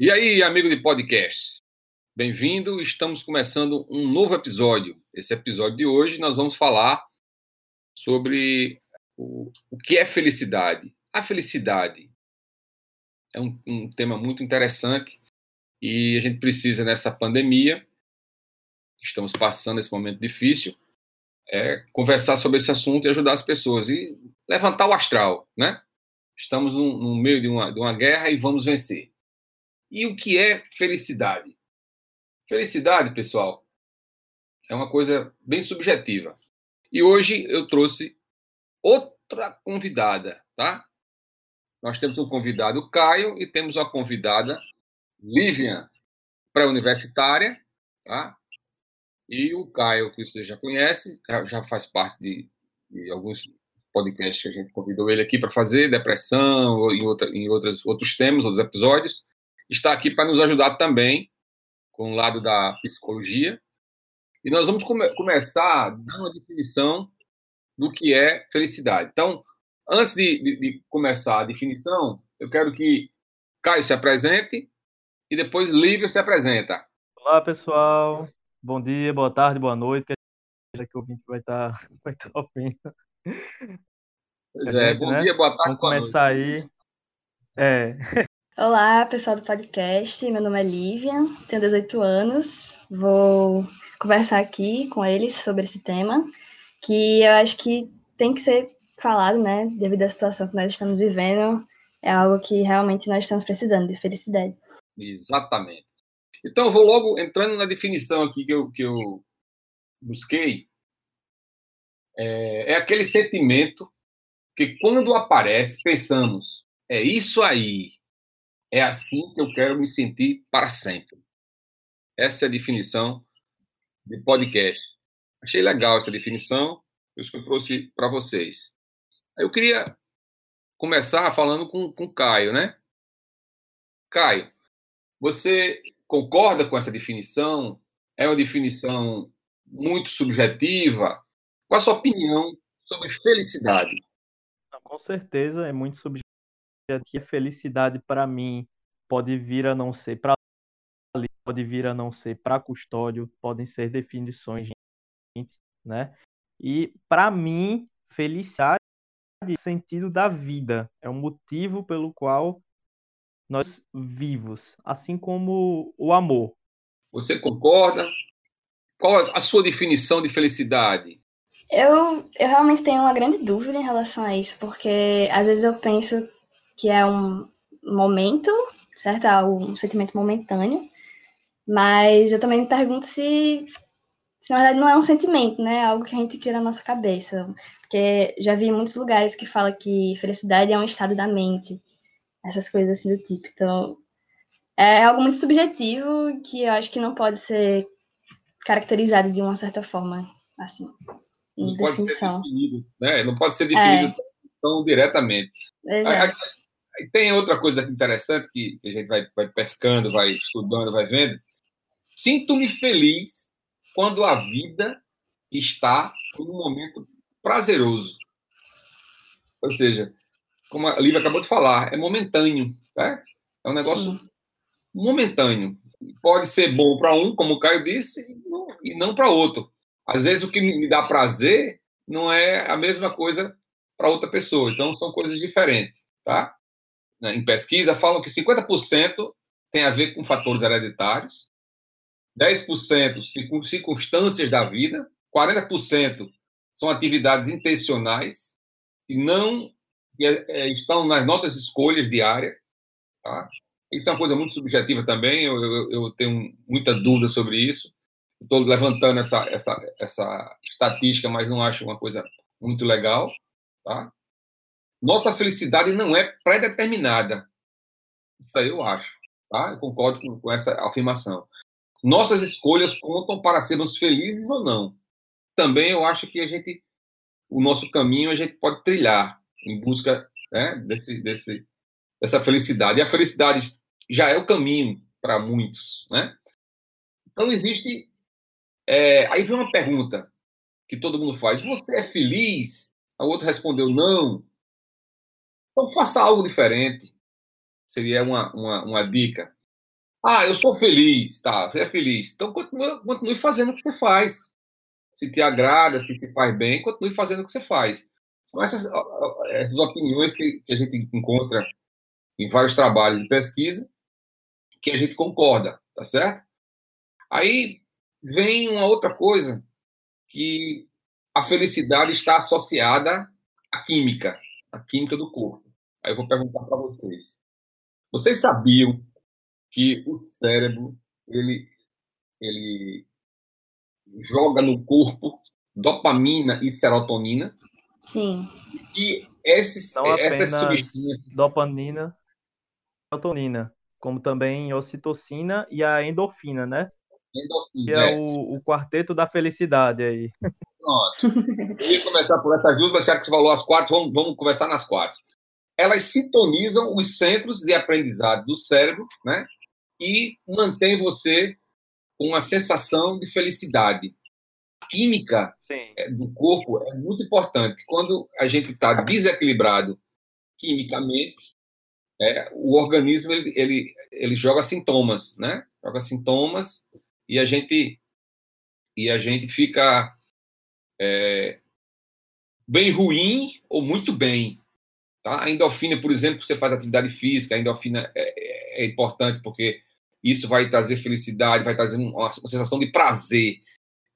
E aí, amigo de podcast? Bem-vindo, estamos começando um novo episódio. Esse episódio de hoje nós vamos falar sobre o, o que é felicidade. A felicidade é um, um tema muito interessante e a gente precisa, nessa pandemia, estamos passando esse momento difícil, é, conversar sobre esse assunto e ajudar as pessoas e levantar o astral, né? Estamos no, no meio de uma, de uma guerra e vamos vencer. E o que é felicidade? Felicidade, pessoal, é uma coisa bem subjetiva. E hoje eu trouxe outra convidada, tá? Nós temos um convidado Caio e temos uma convidada Lívia, pré-universitária, tá? E o Caio, que você já conhece, já faz parte de, de alguns podcasts que a gente convidou ele aqui para fazer, depressão, em, outra, em outros, outros temas, outros episódios. Está aqui para nos ajudar também com o lado da psicologia. E nós vamos come começar dando uma definição do que é felicidade. Então, antes de, de, de, começar a definição, eu quero que Caio se apresente e depois Lívia se apresenta. Olá, pessoal. Bom dia, boa tarde, boa noite. Que que o ouvinte vai estar tá, vai tá ouvindo. Pois é, bom né? dia, boa tarde, Vamos começar aí. É. Olá, pessoal do podcast. Meu nome é Lívia, tenho 18 anos. Vou conversar aqui com eles sobre esse tema, que eu acho que tem que ser falado, né, devido à situação que nós estamos vivendo. É algo que realmente nós estamos precisando de felicidade. Exatamente. Então, eu vou logo entrando na definição aqui que eu, que eu busquei. É, é aquele sentimento que, quando aparece, pensamos: é isso aí, é assim que eu quero me sentir para sempre. Essa é a definição de podcast. Achei legal essa definição, por isso que eu trouxe para vocês. Eu queria começar falando com, com o Caio, né? Caio, você concorda com essa definição? É uma definição muito subjetiva? Qual a sua opinião sobre felicidade? Com certeza é muito subjetiva que a felicidade para mim pode vir a não ser para pode vir a não ser para custódio, podem ser definições, né? E para mim, felicidade é o sentido da vida, é o motivo pelo qual nós vivos, assim como o amor. Você concorda? Qual a sua definição de felicidade? Eu, eu realmente tenho uma grande dúvida em relação a isso, porque às vezes eu penso que é um momento, certo? É um sentimento momentâneo, mas eu também me pergunto se, se na verdade não é um sentimento, né? É algo que a gente cria na nossa cabeça. Porque já vi muitos lugares que fala que felicidade é um estado da mente, essas coisas assim do tipo. Então, é algo muito subjetivo que eu acho que não pode ser caracterizado de uma certa forma, assim. Não pode ser definido, né? Não pode ser definido é. tão diretamente. Exato. Tem outra coisa interessante que a gente vai, vai pescando, vai estudando, vai vendo. Sinto-me feliz quando a vida está em um momento prazeroso. Ou seja, como a Lívia acabou de falar, é momentâneo. Tá? É um negócio Sim. momentâneo. Pode ser bom para um, como o Caio disse, e não para outro. Às vezes o que me dá prazer não é a mesma coisa para outra pessoa. Então são coisas diferentes, tá? Né, em pesquisa, falam que 50% tem a ver com fatores hereditários, 10% circunstâncias da vida, 40% são atividades intencionais e não é, estão nas nossas escolhas diárias. Tá? Isso é uma coisa muito subjetiva também, eu, eu, eu tenho muita dúvida sobre isso. Estou levantando essa, essa, essa estatística, mas não acho uma coisa muito legal. Tá? Nossa felicidade não é pré-determinada. Isso aí eu acho. Tá? Eu concordo com, com essa afirmação. Nossas escolhas contam para sermos felizes ou não. Também eu acho que a gente, o nosso caminho a gente pode trilhar em busca né, desse, desse, dessa felicidade. E a felicidade já é o caminho para muitos, né? Então existe. É, aí vem uma pergunta que todo mundo faz: Você é feliz? O outro respondeu não. Então faça algo diferente. Seria uma, uma, uma dica. Ah, eu sou feliz, tá? Você é feliz. Então continue, continue fazendo o que você faz. Se te agrada, se te faz bem, continue fazendo o que você faz. São essas, essas opiniões que, que a gente encontra em vários trabalhos de pesquisa que a gente concorda, tá certo? Aí vem uma outra coisa que a felicidade está associada à química, à química do corpo. Aí eu vou perguntar para vocês. Vocês sabiam que o cérebro ele ele joga no corpo dopamina e serotonina? Sim. E esses, Não essas substâncias. Dopamina, serotonina, como também ocitocina e a endorfina, né? Endorfina. Que é, é. O, o, quarteto da felicidade aí. Pronto. Eu ia começar por essas duas, mas já que você falou as quatro, vamos, vamos conversar nas quatro. Elas sintonizam os centros de aprendizado do cérebro, né? E mantém você com uma sensação de felicidade química Sim. É, do corpo é muito importante. Quando a gente está desequilibrado quimicamente, é, o organismo ele, ele, ele joga sintomas, né? Joga sintomas e a gente e a gente fica é, bem ruim ou muito bem. Tá? A endorfina, por exemplo, você faz atividade física, a endorfina é, é, é importante porque isso vai trazer felicidade, vai trazer uma, uma sensação de prazer.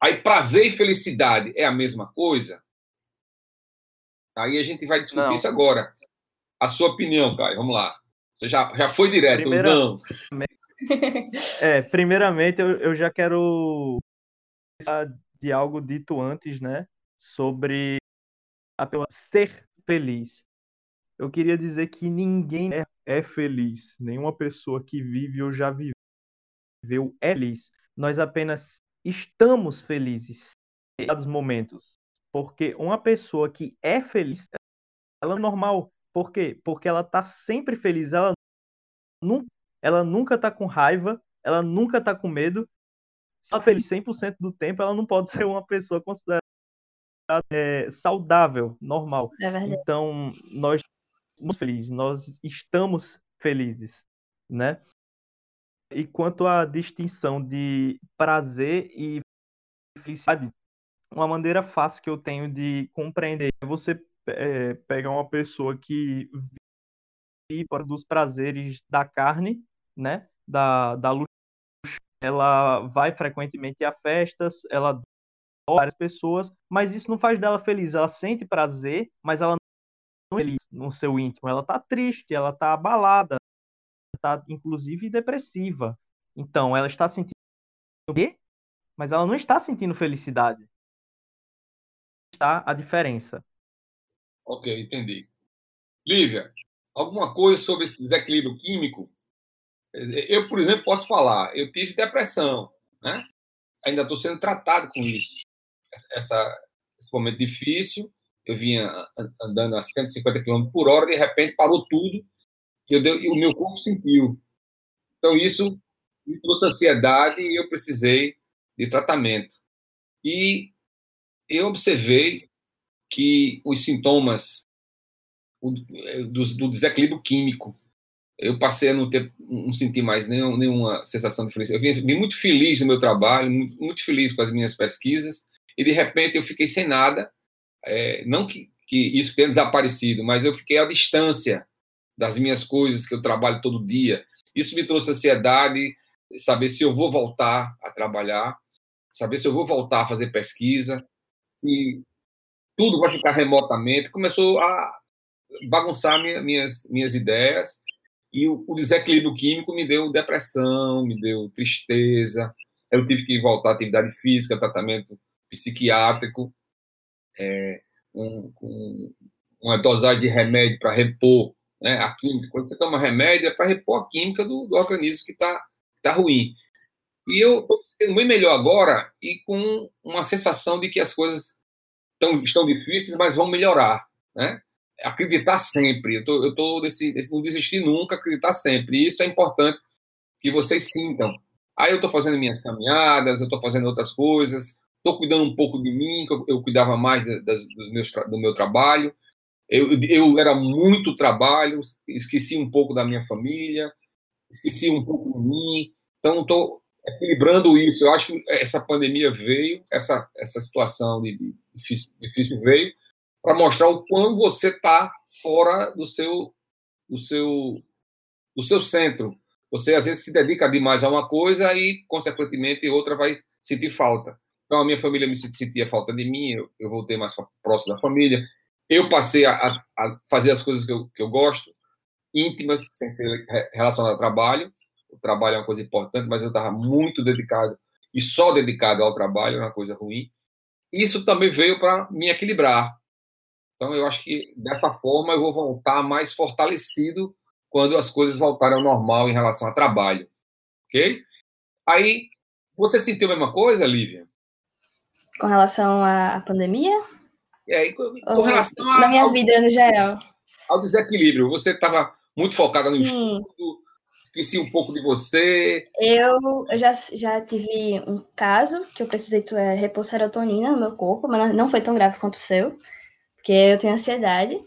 Aí prazer e felicidade é a mesma coisa? Aí a gente vai discutir não. isso agora. A sua opinião, Caio, vamos lá. Você já, já foi direto, Primeira... não? É, primeiramente eu, eu já quero de algo dito antes, né? Sobre a pessoa ser feliz. Eu queria dizer que ninguém é, é feliz. Nenhuma pessoa que vive ou já viveu é feliz. Nós apenas estamos felizes em dados momentos. Porque uma pessoa que é feliz, ela é normal. Por quê? Porque ela está sempre feliz. Ela nunca, ela nunca tá com raiva, ela nunca está com medo. Se ela é feliz 100% do tempo, ela não pode ser uma pessoa considerada é, saudável, normal. É então, nós felizes, nós estamos felizes, né? E quanto à distinção de prazer e felicidade, uma maneira fácil que eu tenho de compreender é você é, pegar uma pessoa que vive dos prazeres da carne, né? Da, da luxo, ela vai frequentemente a festas, ela várias pessoas, mas isso não faz dela feliz. Ela sente prazer, mas ela feliz no seu íntimo. Ela tá triste, ela tá abalada, está inclusive depressiva. Então, ela está sentindo quê? Mas ela não está sentindo felicidade. Está a diferença. Ok, entendi. Lívia, alguma coisa sobre esse desequilíbrio químico? Eu, por exemplo, posso falar, eu tive depressão, né? Ainda estou sendo tratado com isso. Essa, esse momento difícil, eu vinha andando a 150 km por hora, de repente parou tudo, eu deu, e o meu corpo sentiu. Então, isso me trouxe ansiedade e eu precisei de tratamento. E eu observei que os sintomas do, do desequilíbrio químico, eu passei a não ter, não sentir mais nenhum, nenhuma sensação de felicidade. Eu vim, vim, muito feliz no meu trabalho, muito, muito, feliz com as minhas pesquisas, e de repente eu fiquei sem nada. É, não que, que isso tenha desaparecido, mas eu fiquei à distância das minhas coisas que eu trabalho todo dia. Isso me trouxe ansiedade, saber se eu vou voltar a trabalhar, saber se eu vou voltar a fazer pesquisa, se tudo vai ficar remotamente. Começou a bagunçar minha, minhas, minhas ideias e o, o, desequilíbrio químico me deu depressão, me deu tristeza. Eu tive que voltar à atividade física, tratamento psiquiátrico, é, um, um, uma dosagem de remédio para repor né, a química. Quando você toma remédio, é para repor a química do, do organismo que está tá ruim. E eu estou sendo bem melhor agora e com uma sensação de que as coisas tão, estão difíceis, mas vão melhorar. Né? Acreditar sempre. Eu tô, tô desse, desse, não desistir nunca, acreditar sempre. E isso é importante que vocês sintam. Aí eu estou fazendo minhas caminhadas, eu estou fazendo outras coisas, estou cuidando um pouco de mim, eu, eu cuidava mais das, do, meus, do meu trabalho. Eu, eu era muito trabalho, esqueci um pouco da minha família. esqueci um pouco de mim. Então, estou equilibrando isso. Eu acho que essa pandemia veio, essa, essa situação de, de difícil, difícil veio para mostrar o quão você está fora do seu, do seu, do seu centro. Você às vezes se dedica demais a uma coisa e, consequentemente, outra vai sentir falta. Então, a minha família me sentia falta de mim, eu, eu voltei mais próximo da família. Eu passei a, a, fazer as coisas que eu, que eu gosto, íntimas, sem ser relacionadas ao trabalho. O trabalho é uma coisa importante, mas eu estava muito dedicado e só dedicado ao trabalho, é uma coisa ruim. Isso também veio para me equilibrar. Então, eu acho que dessa forma eu vou voltar mais fortalecido quando as coisas voltarem ao normal em relação ao trabalho. Ok? Aí, você sentiu a mesma coisa, Lívia? Com relação à pandemia? É, com, com relação a, Na minha ao, vida, no geral. Ao desequilíbrio. Você estava muito focada no hum. estudo, esqueci um pouco de você. Eu, eu já, já tive um caso que eu precisei é, repor serotonina no meu corpo, mas não foi tão grave quanto o seu, porque eu tenho ansiedade.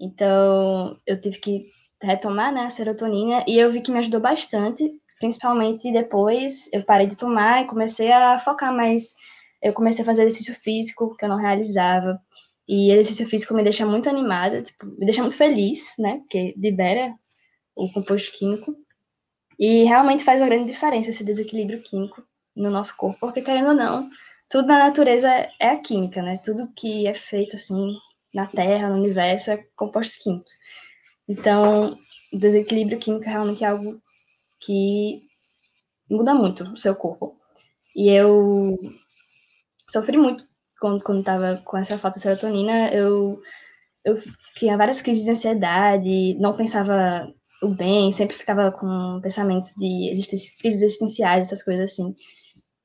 Então, eu tive que retomar né, a serotonina e eu vi que me ajudou bastante, principalmente depois eu parei de tomar e comecei a focar mais eu comecei a fazer exercício físico, que eu não realizava. E exercício físico me deixa muito animada, tipo, me deixa muito feliz, né? Porque libera o composto químico. E realmente faz uma grande diferença esse desequilíbrio químico no nosso corpo, porque querendo ou não, tudo na natureza é a química, né? Tudo que é feito assim na Terra, no universo, é compostos químicos. Então, o desequilíbrio químico é realmente algo que muda muito o seu corpo. E eu sofri muito quando, quando tava com essa falta de serotonina. Eu, eu tinha várias crises de ansiedade, não pensava o bem, sempre ficava com pensamentos de crises existenciais, essas coisas assim.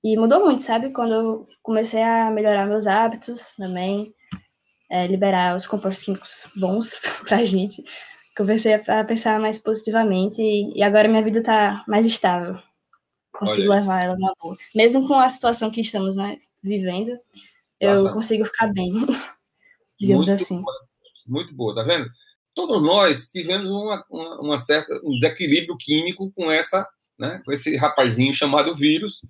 E mudou muito, sabe? Quando eu comecei a melhorar meus hábitos também, é, liberar os compostos químicos bons pra gente, comecei a, pensar mais positivamente e, e agora minha vida tá mais estável. Consigo Olha. levar ela na boa. Mesmo com a situação que estamos, né? Vivendo, eu consigo ficar bem, digamos muito assim. Boa, muito boa, tá vendo? Todos nós tivemos uma, uma, uma, certa um desequilíbrio químico com essa, né, com esse rapazinho chamado vírus,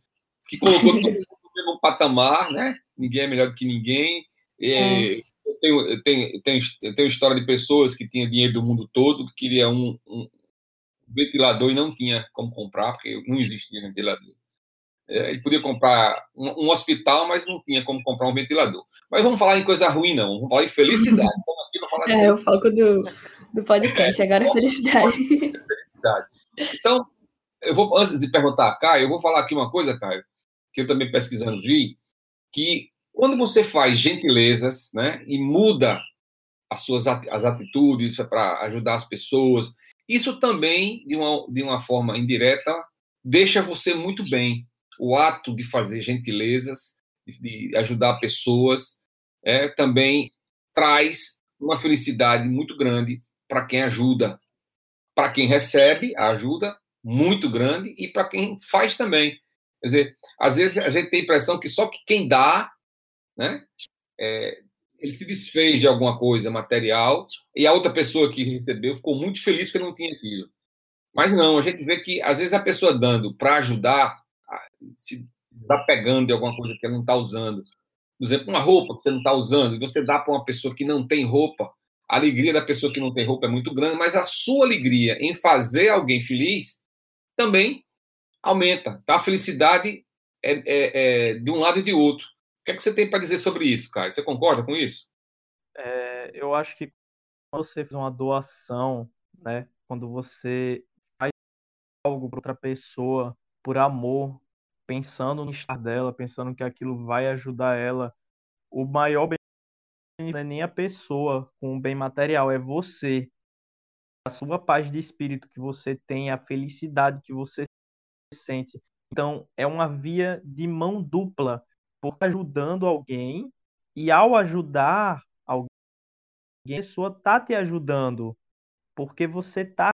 que colocou todo mundo no mesmo patamar, né? Ninguém é melhor do que ninguém. É. Eu, tenho, eu, tenho, eu, tenho, eu tenho história de pessoas que tinham dinheiro do mundo todo, que queria um, um ventilador e não tinha como comprar, porque não existia ventilador. É, ele podia comprar um, um, hospital, mas não tinha como comprar um ventilador. Mas vamos falar em coisa ruim, não. Vamos falar em felicidade. Falar é, o foco do, do podcast, é, agora é felicidade. felicidade. Então, eu vou, antes de perguntar a Caio, eu vou falar aqui uma coisa, Caio, que eu também pesquisando vi, que quando você faz gentilezas, né, e muda as suas as atitudes para ajudar as pessoas, isso também, de uma, de uma forma indireta, deixa você muito bem o ato de fazer gentilezas, de ajudar pessoas, é, também traz uma felicidade muito grande para quem ajuda, para quem recebe a ajuda, muito grande, e para quem faz também. Quer dizer, às vezes a gente tem a impressão que só que quem dá, né, é, ele se desfez de alguma coisa material e a outra pessoa que recebeu ficou muito feliz porque não tinha aquilo. Mas não, a gente vê que às vezes a pessoa dando para ajudar, se desapegando de alguma coisa que ela não está usando. Por exemplo, uma roupa que você não está usando, e você dá para uma pessoa que não tem roupa, a alegria da pessoa que não tem roupa é muito grande, mas a sua alegria em fazer alguém feliz também aumenta. Tá? A felicidade é, é, é de um lado e de outro. O que, é que você tem para dizer sobre isso, Caio? Você concorda com isso? É, eu acho que quando você faz uma doação, né, quando você faz algo para outra pessoa, por amor, pensando no estar dela, pensando que aquilo vai ajudar ela. O maior bem não é nem a pessoa com o bem material, é você. A sua paz de espírito que você tem, a felicidade que você sente. Então, é uma via de mão dupla, porque ajudando alguém e ao ajudar alguém, a pessoa tá te ajudando, porque você tá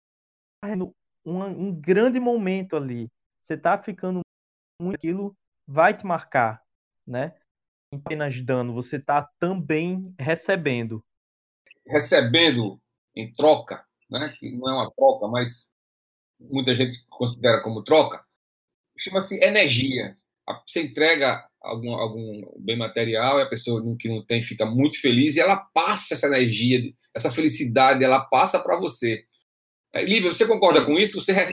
um, um grande momento ali você está ficando muito aquilo vai te marcar, né? Apenas dando, você está também recebendo. Recebendo em troca, né? Que não é uma troca, mas muita gente considera como troca, chama-se energia. Você entrega algum, algum bem material e a pessoa que não tem fica muito feliz e ela passa essa energia, essa felicidade, ela passa para você. É, Lívia, você concorda com isso? Você já,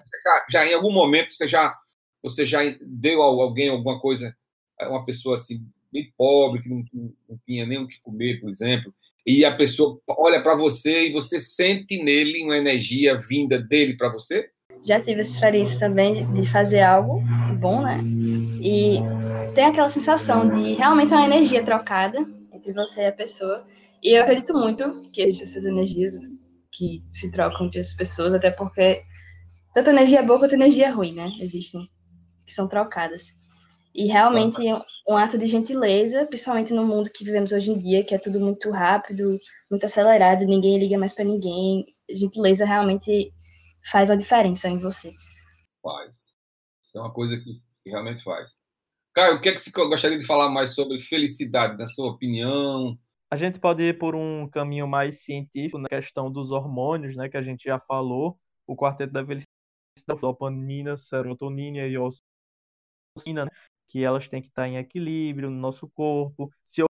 já, em algum momento você já você já deu a alguém alguma coisa, uma pessoa assim bem pobre que não, não tinha nem o que comer, por exemplo, e a pessoa olha para você e você sente nele uma energia vinda dele para você? Já tive essa experiência também de fazer algo bom, né? E tem aquela sensação de realmente uma energia trocada entre você e a pessoa. E eu acredito muito que existem essas energias que se trocam entre as pessoas, até porque tanto energia boa quanto energia ruim, né? Existem, que são trocadas. E realmente um ato de gentileza, principalmente no mundo que vivemos hoje em dia, que é tudo muito rápido, muito acelerado, ninguém liga mais para ninguém. Gentileza realmente faz a diferença em você. Faz. Isso é uma coisa que realmente faz. Caio, o que é que você gostaria de falar mais sobre felicidade, na sua opinião? A gente pode ir por um caminho mais científico na questão dos hormônios, né, que a gente já falou, o quarteto da felicidade, dopamina, serotonina e ocitocina, né, que elas têm que estar em equilíbrio no nosso corpo. Se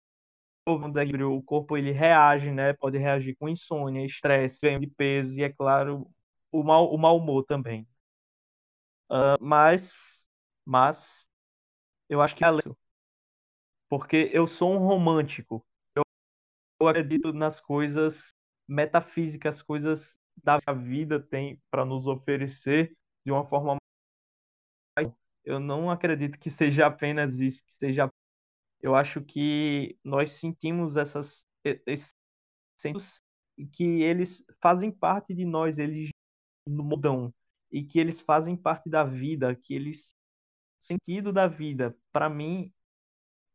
houve um desequilíbrio, o corpo ele reage, né, pode reagir com insônia, estresse, ganho de peso e, é claro, o mau, o mau humor também. Uh, mas, mas eu acho que é além. Porque eu sou um romântico. Eu, acredito nas coisas metafísicas, coisas da vida tem para nos oferecer de uma forma mais. Eu não acredito que seja apenas isso, que seja. Eu acho que nós sentimos essas esses que eles fazem parte de nós, eles mudam e que eles fazem parte da vida, que eles sentido da vida. Para mim,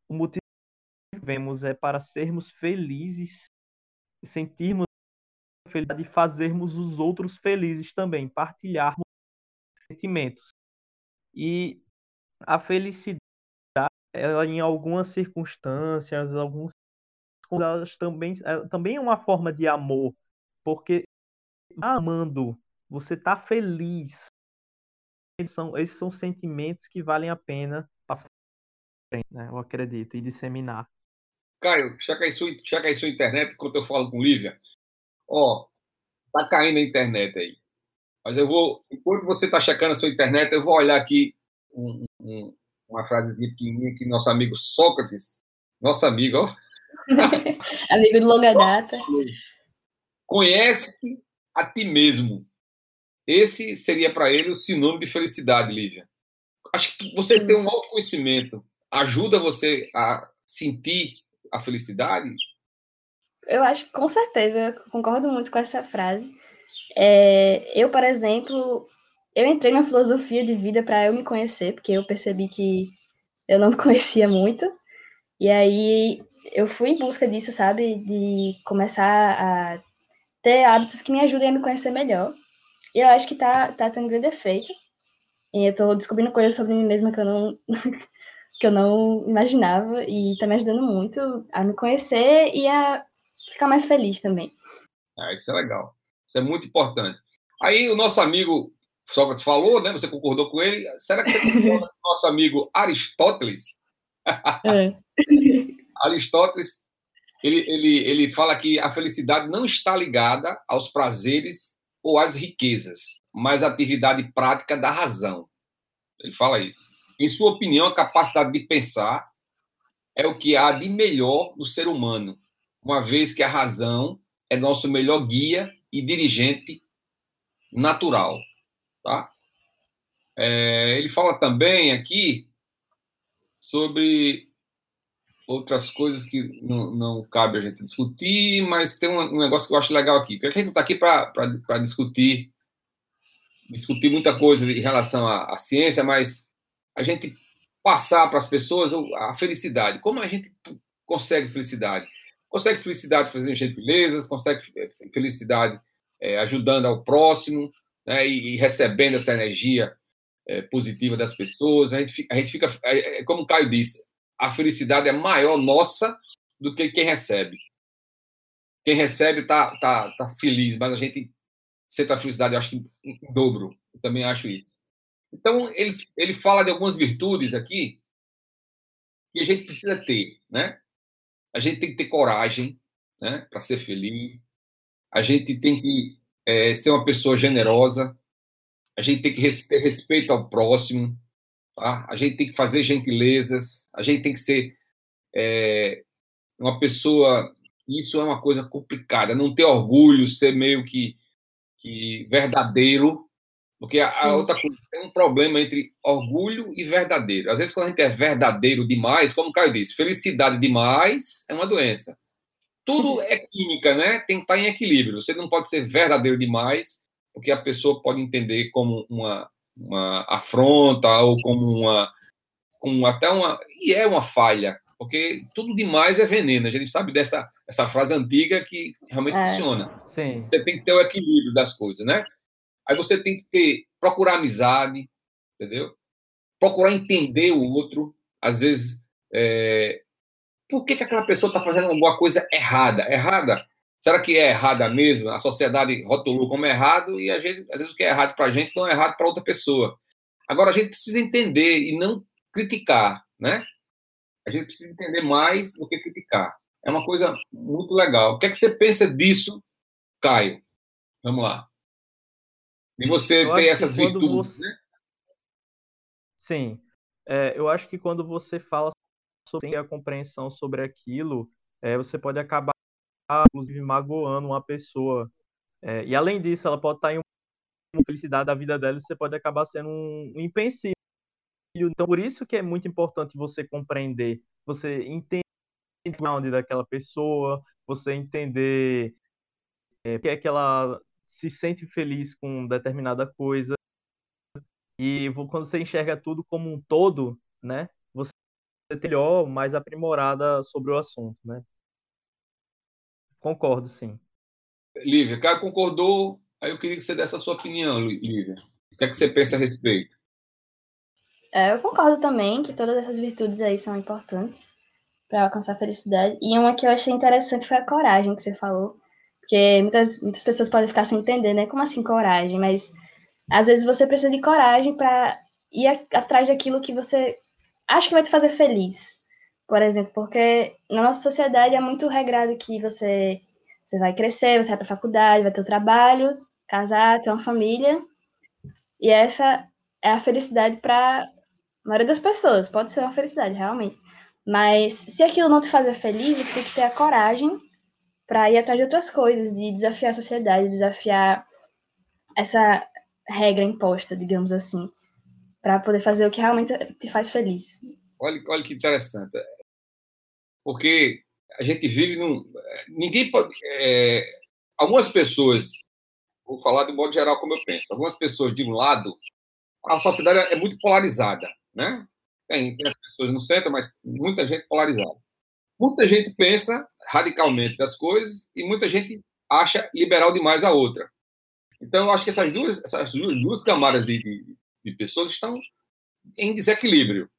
o motivo que vemos é para sermos felizes, sentirmos felicidade e fazermos os outros felizes também, partilharmos sentimentos. E a felicidade, ela em algumas circunstâncias, alguns elas também, também é uma forma de amor, porque amando, você está feliz, são, esses são sentimentos que valem a pena passar né? Eu acredito, e disseminar. Caio, checa aí sua, checa aí sua internet enquanto eu falo com Lívia. Ó, tá caindo a internet aí. Mas eu vou, enquanto você está checando a sua internet, eu vou olhar aqui um, um, uma frasezinha pequenininha que nosso amigo Sócrates, nosso amigo, ó. amigo de longa data. Conhece a ti mesmo esse seria para ele o sinônimo de felicidade, Lívia. Acho que você ter um autoconhecimento ajuda você a sentir a felicidade? Eu acho com certeza, concordo muito com essa frase. É, eu, por exemplo, eu entrei na filosofia de vida para eu me conhecer, porque eu percebi que eu não me conhecia muito. E aí eu fui em busca disso, sabe? De começar a ter hábitos que me ajudem a me conhecer melhor. E eu acho que tá, tá tendo grande efeito. E eu tô descobrindo coisas sobre mim mesma que eu não, que eu não imaginava. E tá me ajudando muito a me conhecer e a ficar mais feliz também. Ah, isso é legal. Isso é muito importante. Aí o nosso amigo Sócrates falou, né? Você concordou com ele. Será que você concordou com o nosso amigo Aristóteles? É. Aristóteles, ele, ele, ele fala que a felicidade não está ligada aos prazeres ou as riquezas, mas a atividade prática da razão. Ele fala isso. Em sua opinião, a capacidade de pensar é o que há de melhor no ser humano, uma vez que a razão é nosso melhor guia e dirigente natural. Tá? É, ele fala também aqui sobre outras coisas que não, não, cabe a gente discutir, mas tem um, um negócio que eu acho legal aqui. Porque a gente não está aqui para discutir discutir muita coisa em relação à, à, ciência, mas a gente passar para as pessoas a felicidade. Como a gente consegue felicidade? Consegue felicidade fazendo gentilezas, consegue felicidade é, ajudando ao próximo né, e, e, recebendo essa energia é, positiva das pessoas. A gente, a gente fica, é, é, como o Caio disse, a felicidade é maior nossa do que quem recebe. Quem recebe está tá, tá feliz, mas a gente sente a felicidade, eu acho que em dobro. Eu também acho isso. Então, ele, ele fala de algumas virtudes aqui que a gente precisa ter, né? A gente tem que ter coragem, né, para ser feliz. A gente tem que é, ser uma pessoa generosa. A gente tem que ter respeito ao próximo. Tá? A gente tem que fazer gentilezas. A gente tem que ser é, uma pessoa. Isso é uma coisa complicada. Não ter orgulho, ser meio que, que verdadeiro, porque a, a, outra coisa tem um problema entre orgulho e verdadeiro. Às vezes, quando a gente é verdadeiro demais, como o Caio disse, felicidade demais é uma doença. Tudo é química, né? Tem que estar em equilíbrio. Você não pode ser verdadeiro demais, porque a pessoa pode entender como uma, uma afronta ou como uma, como até uma. E é uma falha, porque tudo demais é veneno. A gente sabe dessa essa frase antiga que realmente é, funciona. Sim. Você tem que ter o equilíbrio das coisas, né? Aí você tem que ter, procurar amizade, entendeu? Procurar entender o outro. Às vezes, é... por que, que aquela pessoa está fazendo alguma coisa errada? Errada? Será que é errada mesmo? A sociedade rotulou como errado e a gente, às vezes o que é errado para a gente não é errado para outra pessoa. Agora a gente precisa entender e não criticar, né? A gente precisa entender mais do que criticar. É uma coisa muito legal. O que é que você pensa disso, Caio? Vamos lá. E você eu tem essas virtudes, você... né? Sim. É, eu acho que quando você fala sobre a compreensão sobre aquilo, é, você pode acabar, inclusive, magoando uma pessoa. É, e além disso, ela pode estar em uma felicidade da vida dela e você pode acabar sendo um, um empecilho. Então, por isso que é muito importante você compreender, você entender o daquela pessoa, você entender é, o que é que ela se sente feliz com determinada coisa e quando você enxerga tudo como um todo, né, você é melhor, mais aprimorada sobre o assunto, né? Concordo, sim. Lívia, cara concordou, aí eu queria que você desse a sua opinião, Lívia. O que é que você pensa a respeito? É, eu concordo também que todas essas virtudes aí são importantes para alcançar a felicidade. E uma que eu achei interessante foi a coragem que você falou. Porque muitas, muitas pessoas podem ficar sem entender, né? Como assim coragem? Mas às vezes você precisa de coragem para ir a, atrás daquilo que você acha que vai te fazer feliz. Por exemplo, porque na nossa sociedade é muito regrado que você, você vai crescer, você vai para faculdade, vai ter o trabalho, casar, ter uma família. E essa é a felicidade para a maioria das pessoas. Pode ser uma felicidade, realmente. Mas se aquilo não te fazer feliz, você tem que ter a coragem para ir atrás de outras coisas, de desafiar a sociedade, desafiar essa regra imposta, digamos assim, para poder fazer o que realmente te faz feliz. Olha, olha que interessante. Porque a gente vive num. Ninguém pode. É... Algumas pessoas, vou falar de modo geral como eu penso, algumas pessoas de um lado, a sociedade é muito polarizada, né? Tem, tem as pessoas no centro, mas muita gente polarizada. Muita gente pensa radicalmente das coisas e muita gente acha liberal demais a outra. Então, eu acho que essas duas, essas duas, duas camadas de, de, de pessoas estão em desequilíbrio.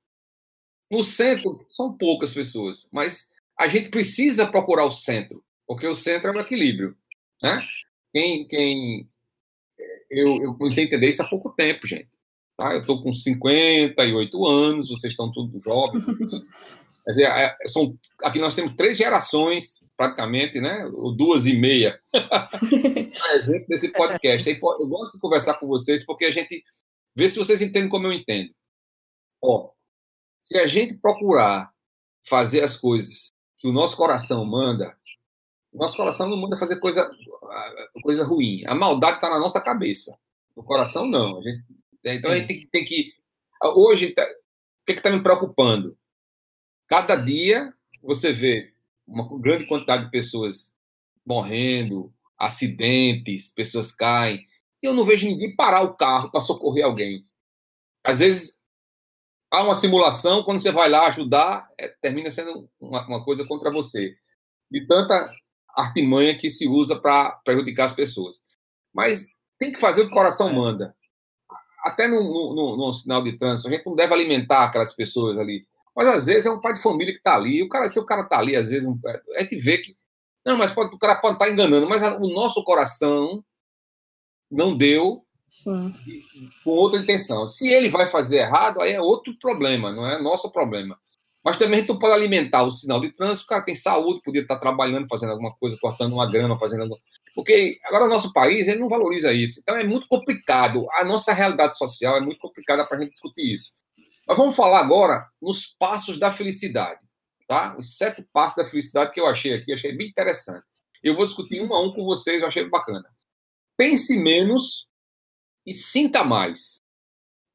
No centro, são poucas pessoas, mas a gente precisa procurar o centro, porque o centro é o equilíbrio. Né? Quem, quem eu, eu comecei a entender isso há pouco tempo, gente. Tá? Eu estou com 58 anos, vocês estão todos jovens. Quer dizer, é, são, aqui nós temos três gerações, praticamente, né? Ou duas e meia, exemplo desse podcast. Eu gosto de conversar com vocês porque a gente vê se vocês entendem como eu entendo. Ó, se a gente procurar fazer as coisas que o nosso coração manda, o nosso coração não manda fazer coisa, coisa ruim. A maldade está na nossa cabeça. No coração, não. A gente, então Sim. a gente tem, tem que. Hoje, tá, o que está me preocupando? Cada dia você vê uma grande quantidade de pessoas morrendo, acidentes, pessoas caem. E eu não vejo ninguém parar o carro para socorrer alguém. Às vezes há uma simulação, quando você vai lá ajudar, é, termina sendo uma, uma, coisa contra você. De tanta artimanha que se usa para prejudicar as pessoas. Mas tem que fazer o que o coração manda. Até no, no sinal de trânsito, a gente não deve alimentar aquelas pessoas ali. Mas às vezes é um pai de família que está ali. O cara, se o cara está ali, às vezes, a gente vê que. Não, mas pode, o cara pode estar tá enganando, mas o nosso coração não deu Sim. com outra intenção. Se ele vai fazer errado, aí é outro problema, não é nosso problema. Mas também a gente não pode alimentar o sinal de trânsito, o cara tem saúde, podia estar trabalhando, fazendo alguma coisa, cortando uma grama, fazendo alguma... Porque agora o nosso país ele não valoriza isso. Então é muito complicado. A nossa realidade social é muito complicada para a gente discutir isso. Vamos falar agora nos passos da felicidade. Tá? Os sete passos da felicidade que eu achei aqui, achei bem interessante. Eu vou discutir um a um com vocês, eu achei bacana. Pense menos e sinta mais.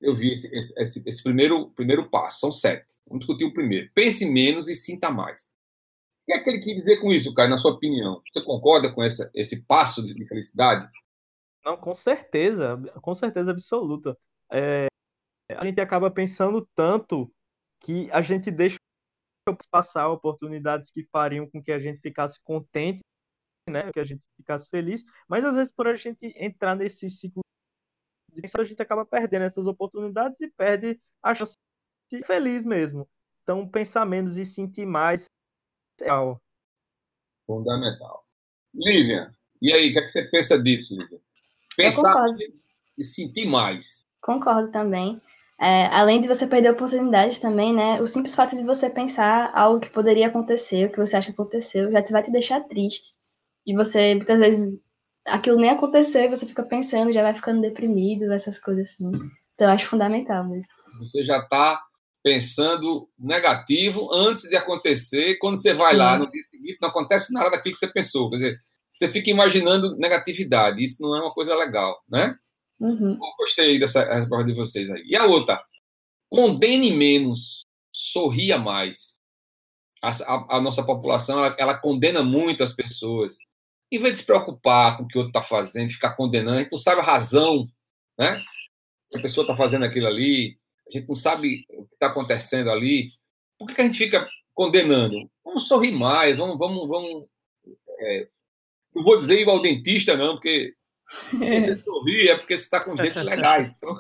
Eu vi esse, esse, esse, primeiro, primeiro passo, são sete. Vamos discutir o primeiro. Pense menos e sinta mais. O que é que ele quer dizer com isso, Caio, na sua opinião? Você concorda com essa, esse passo de felicidade? Não, com certeza, com certeza absoluta. É, a gente acaba pensando tanto que a gente deixa passar oportunidades que fariam com que a gente ficasse contente, né, que a gente ficasse feliz, mas às vezes por a gente entrar nesse ciclo a gente acaba perdendo essas oportunidades e perde a chance de ser feliz mesmo. Então, pensar menos e sentir mais é algo fundamental. Lívia, e aí, o que, é que você pensa disso, Lívia? Pensar e sentir mais. Concordo também. É, além de você perder oportunidades também, né? O simples fato de você pensar algo que poderia acontecer, o que você acha que aconteceu, já te vai te deixar triste. E você, muitas vezes, aquilo nem aconteceu e você fica pensando, já vai ficando deprimido, essas coisas assim. Então, eu acho fundamental mesmo. Você já está pensando negativo antes de acontecer, quando você vai Sim. lá no dia seguinte, não acontece nada daquilo que você pensou. Quer dizer, você fica imaginando negatividade. Isso não é uma coisa legal, né? Uhum. gostei dessa resposta de vocês aí. E a outra, condene menos, sorria mais. A, a, a nossa população, ela, ela, condena muito as pessoas em vez de se preocupar com o que o outro está fazendo, ficar condenando, a gente não sabe a razão, né? A pessoa está fazendo aquilo ali, a gente não sabe o que está acontecendo ali. Por que, que, a gente fica condenando? Vamos sorrir mais, vamos, vamos, vamos. É, não vou dizer igual dentista, não, porque se você sorrir é porque você está com os dentes legais. Então,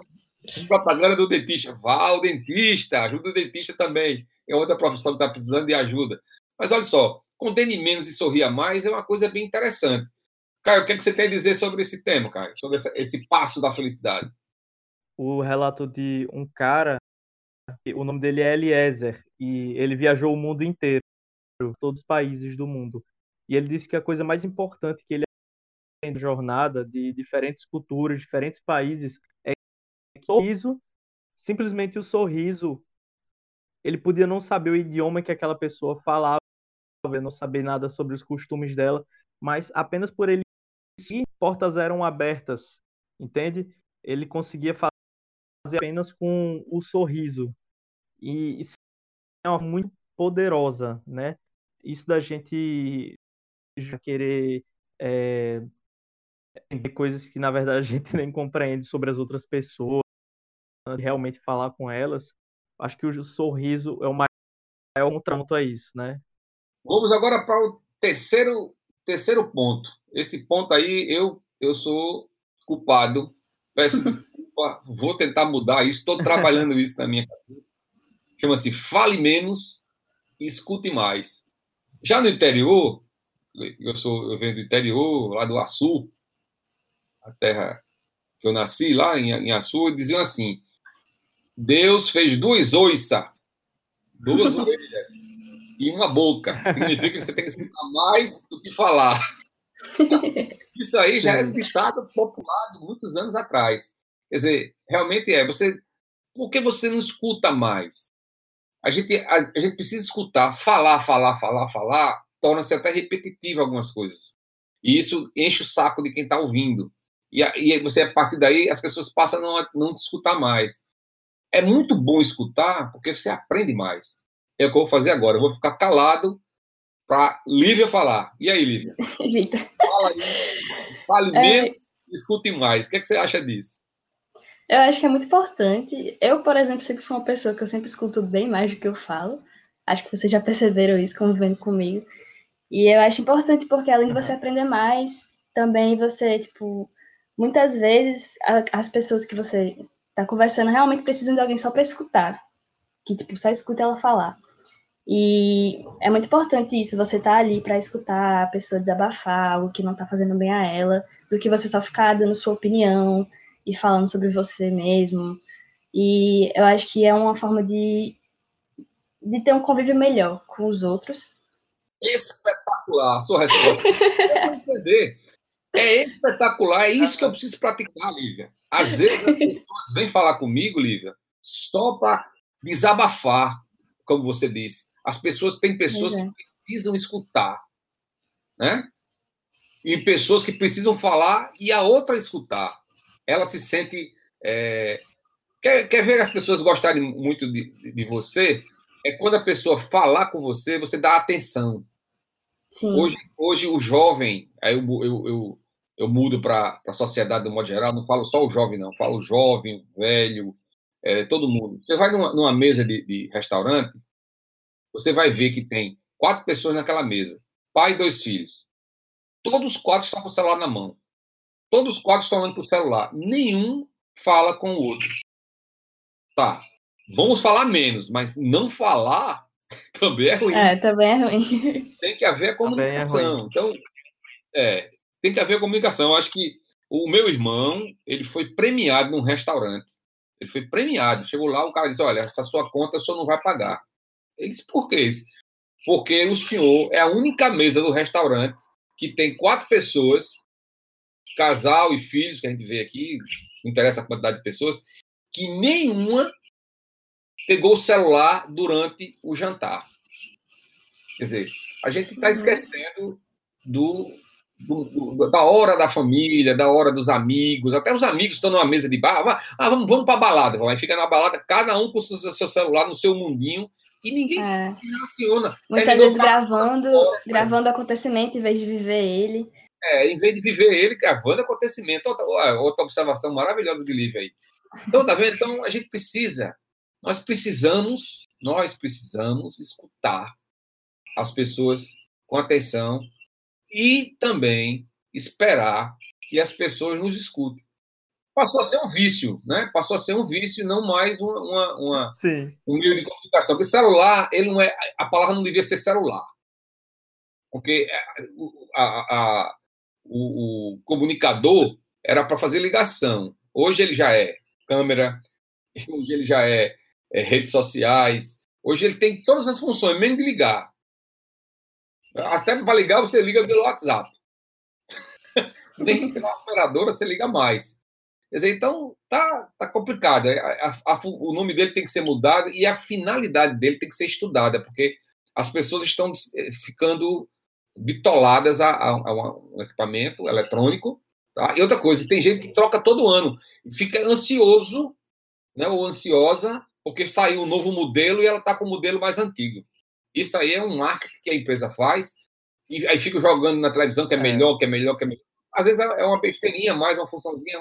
propaganda do dentista. Vá ao dentista, ajuda o dentista também. É outra profissão que está precisando de ajuda. Mas olha só, condene menos e sorria mais é uma coisa bem interessante. Caio, o que, é que você tem a dizer sobre esse tema, Caio? Sobre essa, esse passo da felicidade? O relato de um cara, o nome dele é Eliezer, e ele viajou o mundo inteiro, todos os países do mundo. E ele disse que a coisa mais importante que ele tem jornada de diferentes culturas, diferentes países, é que o sorriso, simplesmente o sorriso, ele podia não saber o idioma que aquela pessoa falava, não saber nada sobre os costumes dela, mas apenas por ele portas eram abertas, entende? Ele conseguia fazer apenas com o sorriso. E isso é uma muito poderosa, né? Isso da gente já querer é, entender coisas que na verdade a gente nem compreende sobre as outras pessoas, realmente falar com elas. Acho que o sorriso é o maior contraponto a isso, né? Vamos agora para o terceiro, terceiro ponto. Esse ponto aí eu, eu sou culpado. Peço desculpa, vou tentar mudar isso. Estou trabalhando isso na minha cabeça. Chama-se Fale Menos Escute Mais. Já no interior, eu sou eu venho do interior, lá do Açu, a terra que eu nasci lá em, em Açu, diziam assim: Deus fez duas oiças, duas orelhas e uma boca. Significa que você tem que escutar mais do que falar. Isso aí já é ditado popular de muitos anos atrás. Quer dizer, realmente é. Você, por que você não escuta mais? A gente, a, a gente precisa escutar, falar, falar, falar, falar, torna-se até repetitivo algumas coisas. E isso enche o saco de quem está ouvindo. E, e você, a partir daí, as pessoas passam a não, não te escutar mais. É muito bom escutar, porque você aprende mais é o que eu vou fazer agora. Eu vou ficar calado para Lívia falar. E aí, Lívia? Eita. Fala aí. Fale é... menos, escute mais. O que, é que você acha disso? Eu acho que é muito importante. Eu, por exemplo, sempre fui uma pessoa que eu sempre escuto bem mais do que eu falo. Acho que vocês já perceberam isso convivendo comigo. E eu acho importante porque além de você aprender mais, também você, tipo, muitas vezes as pessoas que você está conversando realmente precisam de alguém só para escutar. Que, tipo, só escuta ela falar. E é muito importante isso, você tá ali para escutar a pessoa desabafar, o que não tá fazendo bem a ela, do que você só ficar dando sua opinião e falando sobre você mesmo. E eu acho que é uma forma de, de ter um convívio melhor com os outros. Espetacular, sua resposta. eu entender. É espetacular, é isso que eu preciso praticar, Lívia. Às vezes as pessoas vêm falar comigo, Lívia, só para desabafar, como você disse. As pessoas têm pessoas é. que precisam escutar, né? E pessoas que precisam falar e a outra escutar. Ela se sente. É... Quer, quer ver as pessoas gostarem muito de, de você? É quando a pessoa falar com você, você dá atenção. Sim. Hoje, hoje o jovem, aí eu, eu, eu, eu mudo para a sociedade do modo geral, não falo só o jovem, não, falo jovem, velho, é, todo mundo. Você vai numa, numa mesa de, de, restaurante, você vai ver que tem quatro pessoas naquela mesa, pai e dois filhos. Todos os quatro estão com o celular na mão. Todos os quatro estão olhando para o celular. Nenhum fala com o outro. Tá. Vamos falar menos, mas não falar também é ruim. É, também é ruim. Tem que haver a é comunicação. É então, é, tem que haver comunicação. Eu acho que o meu irmão, ele foi premiado num restaurante. Ele foi premiado. Chegou lá, o cara disse: Olha, essa sua conta senhor não vai pagar. Ele disse: Por quê? Porque o senhor é a única mesa do restaurante que tem quatro pessoas, casal e filhos, que a gente vê aqui, não interessa a quantidade de pessoas, que nenhuma pegou o celular durante o jantar. Quer dizer, a gente está uhum. esquecendo do do, do, da hora da família, da hora dos amigos, até os amigos estão numa mesa de bar, ah, vamos, vamos para a balada, vai fica na balada, cada um com o seu, seu, celular no seu mundinho e ninguém é. se relaciona. Muitas é vezes gravando, fora, gravando acontecimento em vez de viver ele. É, em vez de viver ele, gravando acontecimento. Outra, outra observação maravilhosa de Lívia aí. Então, tá vendo? Então, a gente precisa, nós precisamos, nós precisamos escutar as pessoas com atenção e também esperar que as pessoas nos escutem. Passou a ser um vício, né? Passou a ser um vício e não mais uma, uma, uma um meio de comunicação. Porque celular, ele não é, a palavra não devia ser celular. Porque é, a, a, o, o comunicador era para fazer ligação. Hoje ele já é câmera, hoje ele já é, é redes sociais, hoje ele tem todas as funções, menos de ligar. Até para ligar, você liga pelo WhatsApp. Nem pela operadora você liga mais. Quer dizer, então tá, tá complicado. A, a, a, o nome dele tem que ser mudado e a finalidade dele tem que ser estudada, porque as pessoas estão eh, ficando bitoladas a, a, a um equipamento eletrônico. Tá? E outra coisa, tem gente que troca todo ano, fica ansioso né, ou ansiosa porque saiu um novo modelo e ela está com o modelo mais antigo. Isso aí é um marketing que a empresa faz, e aí fica jogando na televisão que é, é. melhor, que é melhor, que é melhor. Às vezes é uma besteirinha mais, uma funçãozinha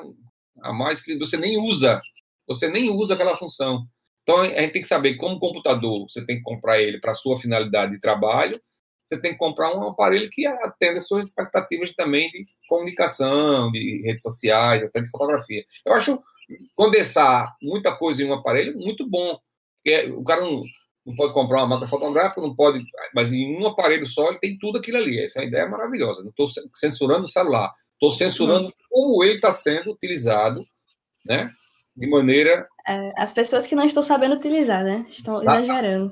a mais que você nem usa. Você nem usa aquela função. Então a gente tem que saber como computador, você tem que comprar ele para a sua finalidade de trabalho, você tem que comprar um aparelho que atenda às suas expectativas também de comunicação, de redes sociais, até de fotografia. Eu acho condensar muita coisa em um aparelho muito bom. Porque o cara não, não pode comprar uma máquina fotográfica, não pode, mas em um aparelho só ele tem tudo aquilo ali. Essa é ideia é maravilhosa. Não estou censurando o celular, estou censurando como ele está sendo utilizado, né? De maneira. É, as pessoas que não estão sabendo utilizar, né? Estão exagerando.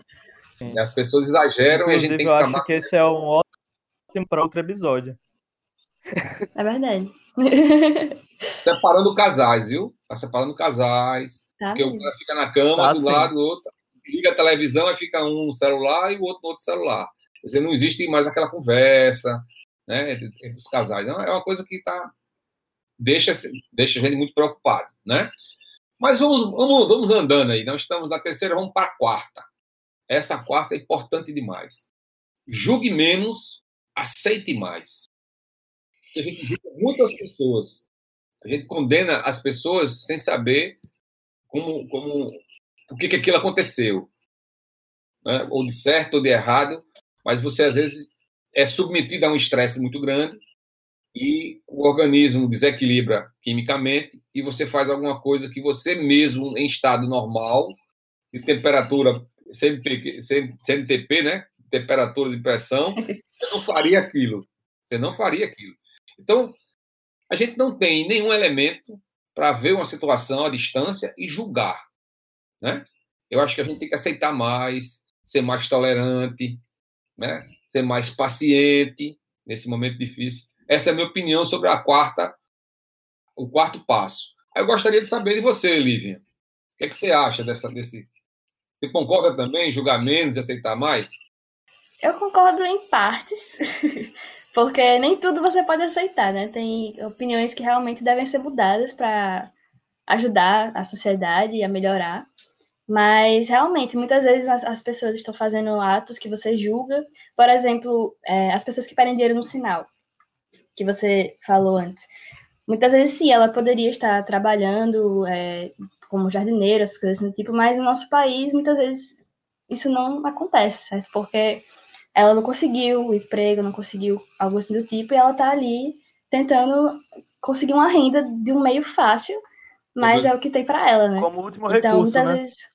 Sim. As pessoas exageram Inclusive, e a gente tem que eu acho que esse é um ótimo para outro episódio. É verdade. Separando casais, viu? Tá separando casais. Tá porque o cara fica na cama, tá, do sim. lado do outro liga a televisão e fica um no celular e o outro no outro celular. Quer dizer, não existe mais aquela conversa né, entre, entre os casais. É uma coisa que tá, deixa, deixa a gente muito preocupado. Né? Mas vamos, vamos, vamos andando aí. Nós estamos na terceira, vamos para a quarta. Essa quarta é importante demais. Julgue menos, aceite mais. Porque a gente julga muitas pessoas. A gente condena as pessoas sem saber como, como por que, que aquilo aconteceu, né? ou de certo ou de errado, mas você às vezes é submetido a um estresse muito grande e o organismo desequilibra quimicamente e você faz alguma coisa que você mesmo, em estado normal, de temperatura CNTP, CNTP, né? Temperatura de pressão, você não faria aquilo. Você não faria aquilo. Então, a gente não tem nenhum elemento para ver uma situação à distância e julgar, né? Eu acho que a gente tem que aceitar mais, ser mais tolerante, né? Ser mais paciente nesse momento difícil. Essa é a minha opinião sobre a quarta, o quarto passo. Eu gostaria de saber de você, Lívia. O que, é que você acha dessa, desse? Você concorda também em julgar menos e aceitar mais? Eu concordo em partes, porque nem tudo você pode aceitar, né? Tem opiniões que realmente devem ser mudadas para ajudar a sociedade a melhorar. Mas realmente, muitas vezes as, as, pessoas estão fazendo atos que você julga. Por exemplo, é, as pessoas que prenderam no sinal, que você falou antes. Muitas vezes, sim, ela poderia estar trabalhando é, como jardineira, essas coisas do tipo, mas no nosso país, muitas vezes, isso não acontece, certo? Porque ela não conseguiu o emprego, não conseguiu algo assim do tipo, e ela está ali tentando conseguir uma renda de um meio fácil, mas é o que tem para ela, né? Como último então, recurso, muitas né? vezes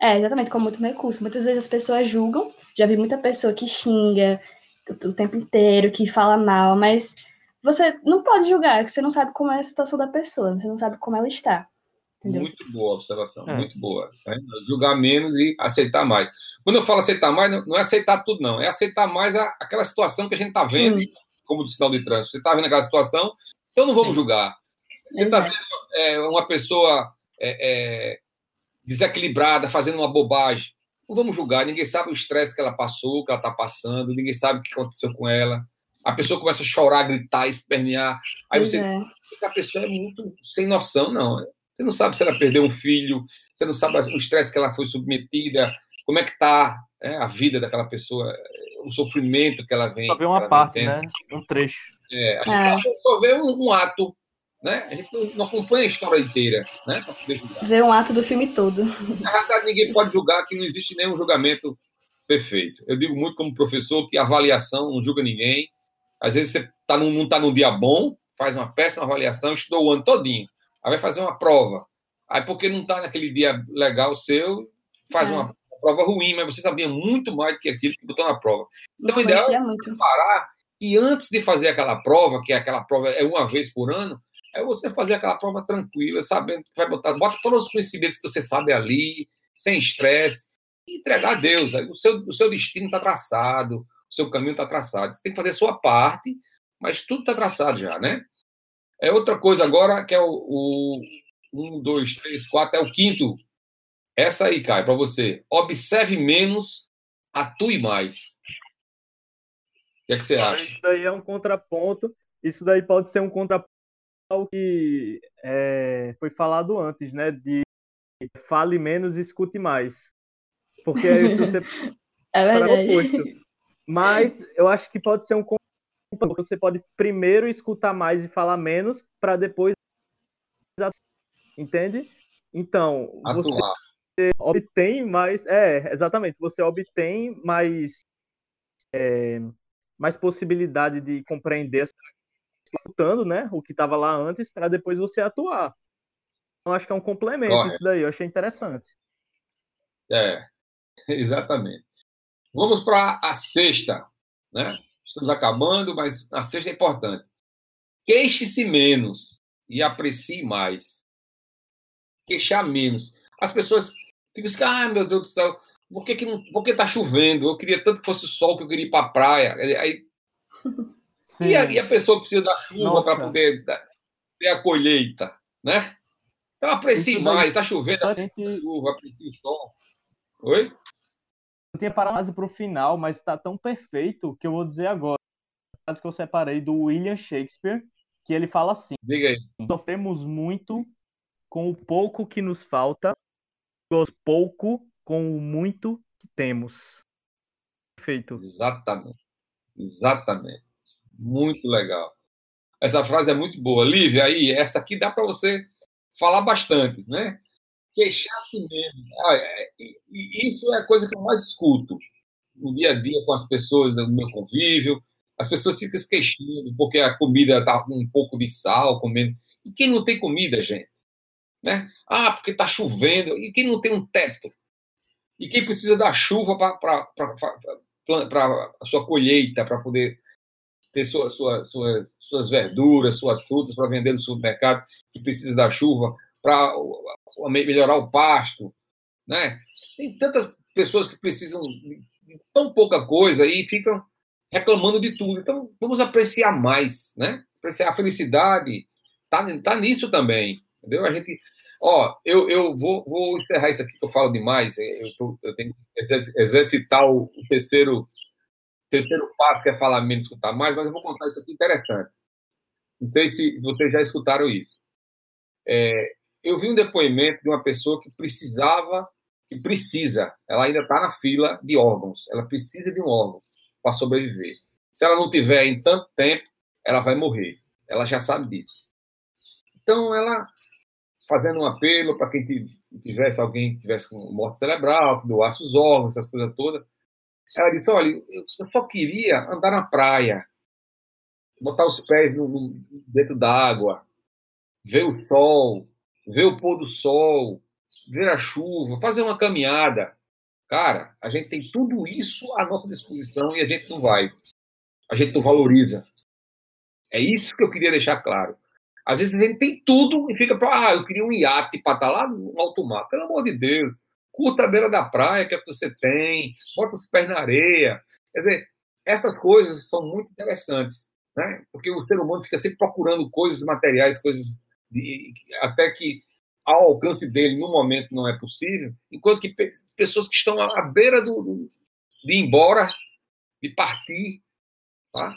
é, exatamente, como último recurso. Muitas vezes as pessoas julgam, já vi muita pessoa que xinga o, o tempo inteiro, que fala mal, mas você não pode julgar, porque você não sabe como é a situação da pessoa, você não sabe como ela está. Entendeu? Muito boa observação, é. muito boa. Né? Julgar menos e aceitar mais. Quando eu falo aceitar mais, não é aceitar tudo, não. É aceitar mais a, aquela situação que a gente está vendo, Sim. como do sinal de trânsito. Você está vendo aquela situação, então não vamos Sim. julgar. Você está vendo é, uma pessoa é, é desequilibrada, fazendo uma bobagem. Não vamos julgar, ninguém sabe o estresse que ela passou, que ela está passando, ninguém sabe o que aconteceu com ela. A pessoa começa a chorar, gritar, espernear. Aí você. É. A pessoa é muito sem noção, não. Você não sabe se ela perdeu um filho, você não sabe o estresse que ela foi submetida, como é que está é, a vida daquela pessoa, o sofrimento que ela vem. Só vê uma parte, né? Um trecho. É, a gente é. só vê um, um ato né? A gente não acompanha a história inteira, né? Para poder julgar. Ver um ato do filme todo. Na verdade, ninguém pode julgar que não existe nenhum julgamento perfeito. Eu digo muito como professor que avaliação não julga ninguém. Às vezes você tá num, não está num dia bom, faz uma péssima avaliação, estudou o ano todinho, aí vai fazer uma prova. Aí porque não está naquele dia legal seu, faz é. uma prova ruim, mas você sabia muito mais do que aquilo que botou na prova. Então, o ideal é muito. parar e antes de fazer aquela prova, que é aquela prova é uma vez por ano, é você fazer aquela prova tranquila, sabendo que vai botar, bota todos os conhecimentos que você sabe ali, sem estresse, e entregar a Deus. O seu, o seu destino está traçado, o seu caminho está traçado. Você tem que fazer a sua parte, mas tudo está traçado já, né? É outra coisa agora, que é o, o um, dois, três, quatro, é o quinto. Essa aí, Caio, para você. Observe menos, atue mais. O que, é que você acha? Isso daí é um contraponto. Isso daí pode ser um contraponto o que é, foi falado antes, né? De fale menos e escute mais. Porque aí você é para o oposto. Mas eu acho que pode ser um você pode primeiro escutar mais e falar menos para depois entende? Então, Atuar. você obtém mais, é, exatamente, você obtém mais é, mais possibilidade de compreender escutando, né, o que estava lá antes, para depois você atuar. Então, acho que é um complemento isso daí, eu achei interessante. É, exatamente. Vamos para a sexta, né? Estamos acabando, mas a sexta é importante. Queixe-se menos e aprecie mais. Queixar menos. As pessoas ficam assim, ah, meu Deus do céu, por que, que não, por que tá chovendo? Eu queria tanto que fosse o sol que eu queria ir para a praia. Aí e a, e a, pessoa precisa da chuva para poder ter a colheita, né? Então aprecie Isso mais, está chovendo, aprecie a chuva, aprecie o sol. Oi? Eu tinha parado para o final, mas está tão perfeito que eu vou dizer agora. A que eu separei do William Shakespeare, que ele fala assim: Diga aí. Sofremos muito com o pouco que nos falta, pouco com o muito que temos. Perfeito. Exatamente. Exatamente. Muito legal. Essa frase é muito boa. Lívia, aí, essa aqui dá para você falar bastante, né? Queixar-se mesmo. Ah, é, isso é a coisa que eu mais escuto no dia a dia com as pessoas do meu convívio. As pessoas ficam se queixando porque a comida está com um pouco de sal, comendo. E quem não tem comida, gente? Né? Ah, porque está chovendo. E quem não tem um teto? E quem precisa da chuva para a sua colheita, para poder ter sua, sua, suas, suas verduras, suas frutas para vender no supermercado, que precisa da chuva para melhorar o pasto, né? Tem tantas pessoas que precisam de tão pouca coisa e ficam reclamando de tudo. Então, vamos apreciar mais, né? Apreciar a felicidade, tá, tá nisso também, entendeu? A gente, ó, eu, eu vou, vou encerrar isso aqui que eu falo demais. Eu, eu tenho que exercitar o terceiro terceiro passo é falar menos, escutar mais, mas eu vou contar isso aqui interessante. Não sei se vocês já escutaram isso. É, eu vi um depoimento de uma pessoa que precisava, que precisa, ela ainda está na fila de órgãos, ela precisa de um órgão para sobreviver. Se ela não tiver em tanto tempo, ela vai morrer. Ela já sabe disso. Então, ela fazendo um apelo para quem tivesse alguém que tivesse com morte cerebral, que doasse os órgãos, essas coisas todas, ela disse: Olha, eu só queria andar na praia, botar os pés no, no, dentro d'água, ver o sol, ver o pôr do sol, ver a chuva, fazer uma caminhada. Cara, a gente tem tudo isso à nossa disposição e a gente não vai. A gente não valoriza. É isso que eu queria deixar claro. Às vezes a gente tem tudo e fica para, ah, eu queria um iate para estar tá lá no alto mar. Pelo amor de Deus curta a beira da praia que é que você tem, bota os pés na areia. Quer dizer, essas coisas são muito interessantes, né? porque o ser humano fica sempre procurando coisas materiais, coisas de, até que ao alcance dele no momento não é possível, enquanto que pessoas que estão à beira do, de ir embora, de partir, tá?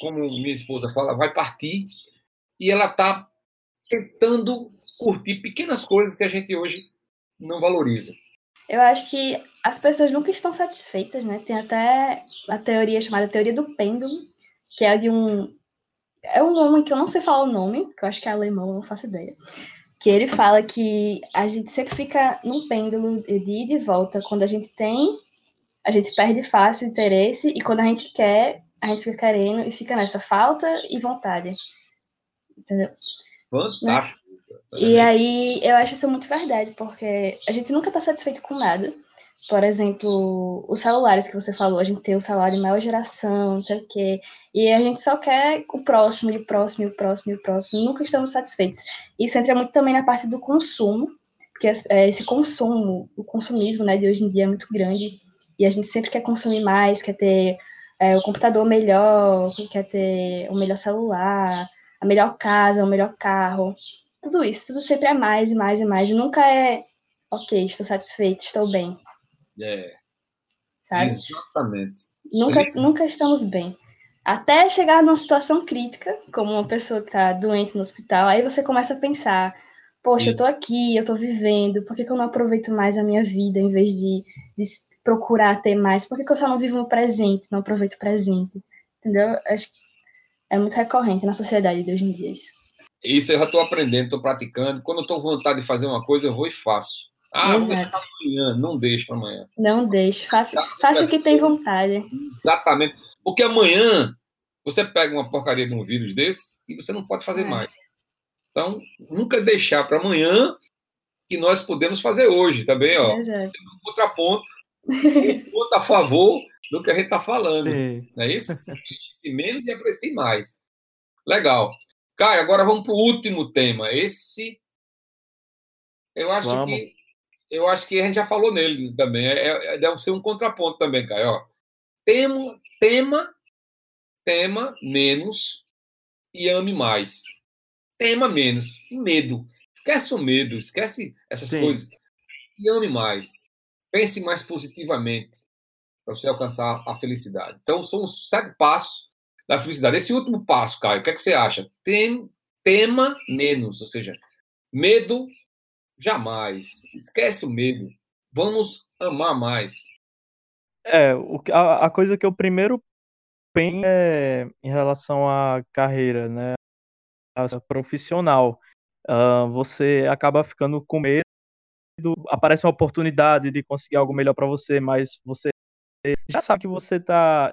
como minha esposa fala, vai partir, e ela está tentando curtir pequenas coisas que a gente hoje não valoriza. Eu acho que as pessoas nunca estão satisfeitas, né? Tem até a teoria chamada teoria do pêndulo, que é de um é um homem que eu não sei falar o nome, que eu acho que é alemão, eu não faço ideia. Que ele fala que a gente sempre fica num pêndulo de ida e de volta. Quando a gente tem, a gente perde fácil o interesse, e quando a gente quer, a gente fica querendo e fica nessa falta e vontade. Entendeu? Fantástico. E aí eu acho isso muito verdade, porque a gente nunca está satisfeito com nada. Por exemplo, os celulares que você falou, a gente tem o celular de maior geração, não sei o quê, e a gente só quer o próximo, e o próximo, e o próximo, e o próximo, nunca estamos satisfeitos. Isso entra muito também na parte do consumo, porque é, esse consumo, o consumismo né, de hoje em dia é muito grande, e a gente sempre quer consumir mais, quer ter é, o computador melhor, quer ter o melhor celular, a melhor casa, o melhor carro tudo isso, tudo sempre é mais e mais e mais. Nunca é, ok, estou satisfeito, estou bem. É. Sabe? Exatamente. Nunca, nunca estamos bem. Até chegar numa situação crítica, como uma pessoa que está doente no hospital, aí você começa a pensar, poxa, eu estou aqui, eu estou vivendo, por que, que, eu não aproveito mais a minha vida em vez de, de procurar ter mais? Por que, que eu só não vivo no presente, não aproveito o presente? Entendeu? Acho que é muito recorrente na sociedade de hoje em dia isso. Isso eu já estou aprendendo, estou praticando. Quando eu estou com vontade de fazer uma coisa, eu vou e faço. Ah, Exato. vou deixar para amanhã. Não deixe para amanhã. Não deixe. Faça, faça o que tem vontade. Exatamente. Porque amanhã você pega uma porcaria de um vírus desse e você não pode fazer é. mais. Então, nunca deixar para amanhã que nós podemos fazer hoje também, ó. Exato. Um contraponto, um ponto a favor do que a gente está falando. Sim. Não é isso? Se menos e aprecie mais. Legal. Caio, agora vamos para o último tema. Esse, eu acho vamos. que eu acho que a gente já falou nele também. É, é, deve ser um contraponto também, Caio. Ó, tema, tema, tema menos e ame mais. Tema menos e medo. Esquece o medo, esquece essas Sim. coisas e ame mais. Pense mais positivamente para você alcançar a felicidade. Então, são os sete passos da felicidade. Esse último passo, Caio, o que, é que você acha? Tem, tema menos, ou seja, medo jamais. Esquece o medo. Vamos amar mais. É, o, a, a coisa que eu primeiro penso é em relação à carreira, né? A profissional. Uh, você acaba ficando com medo, aparece uma oportunidade de conseguir algo melhor para você, mas você já sabe que você está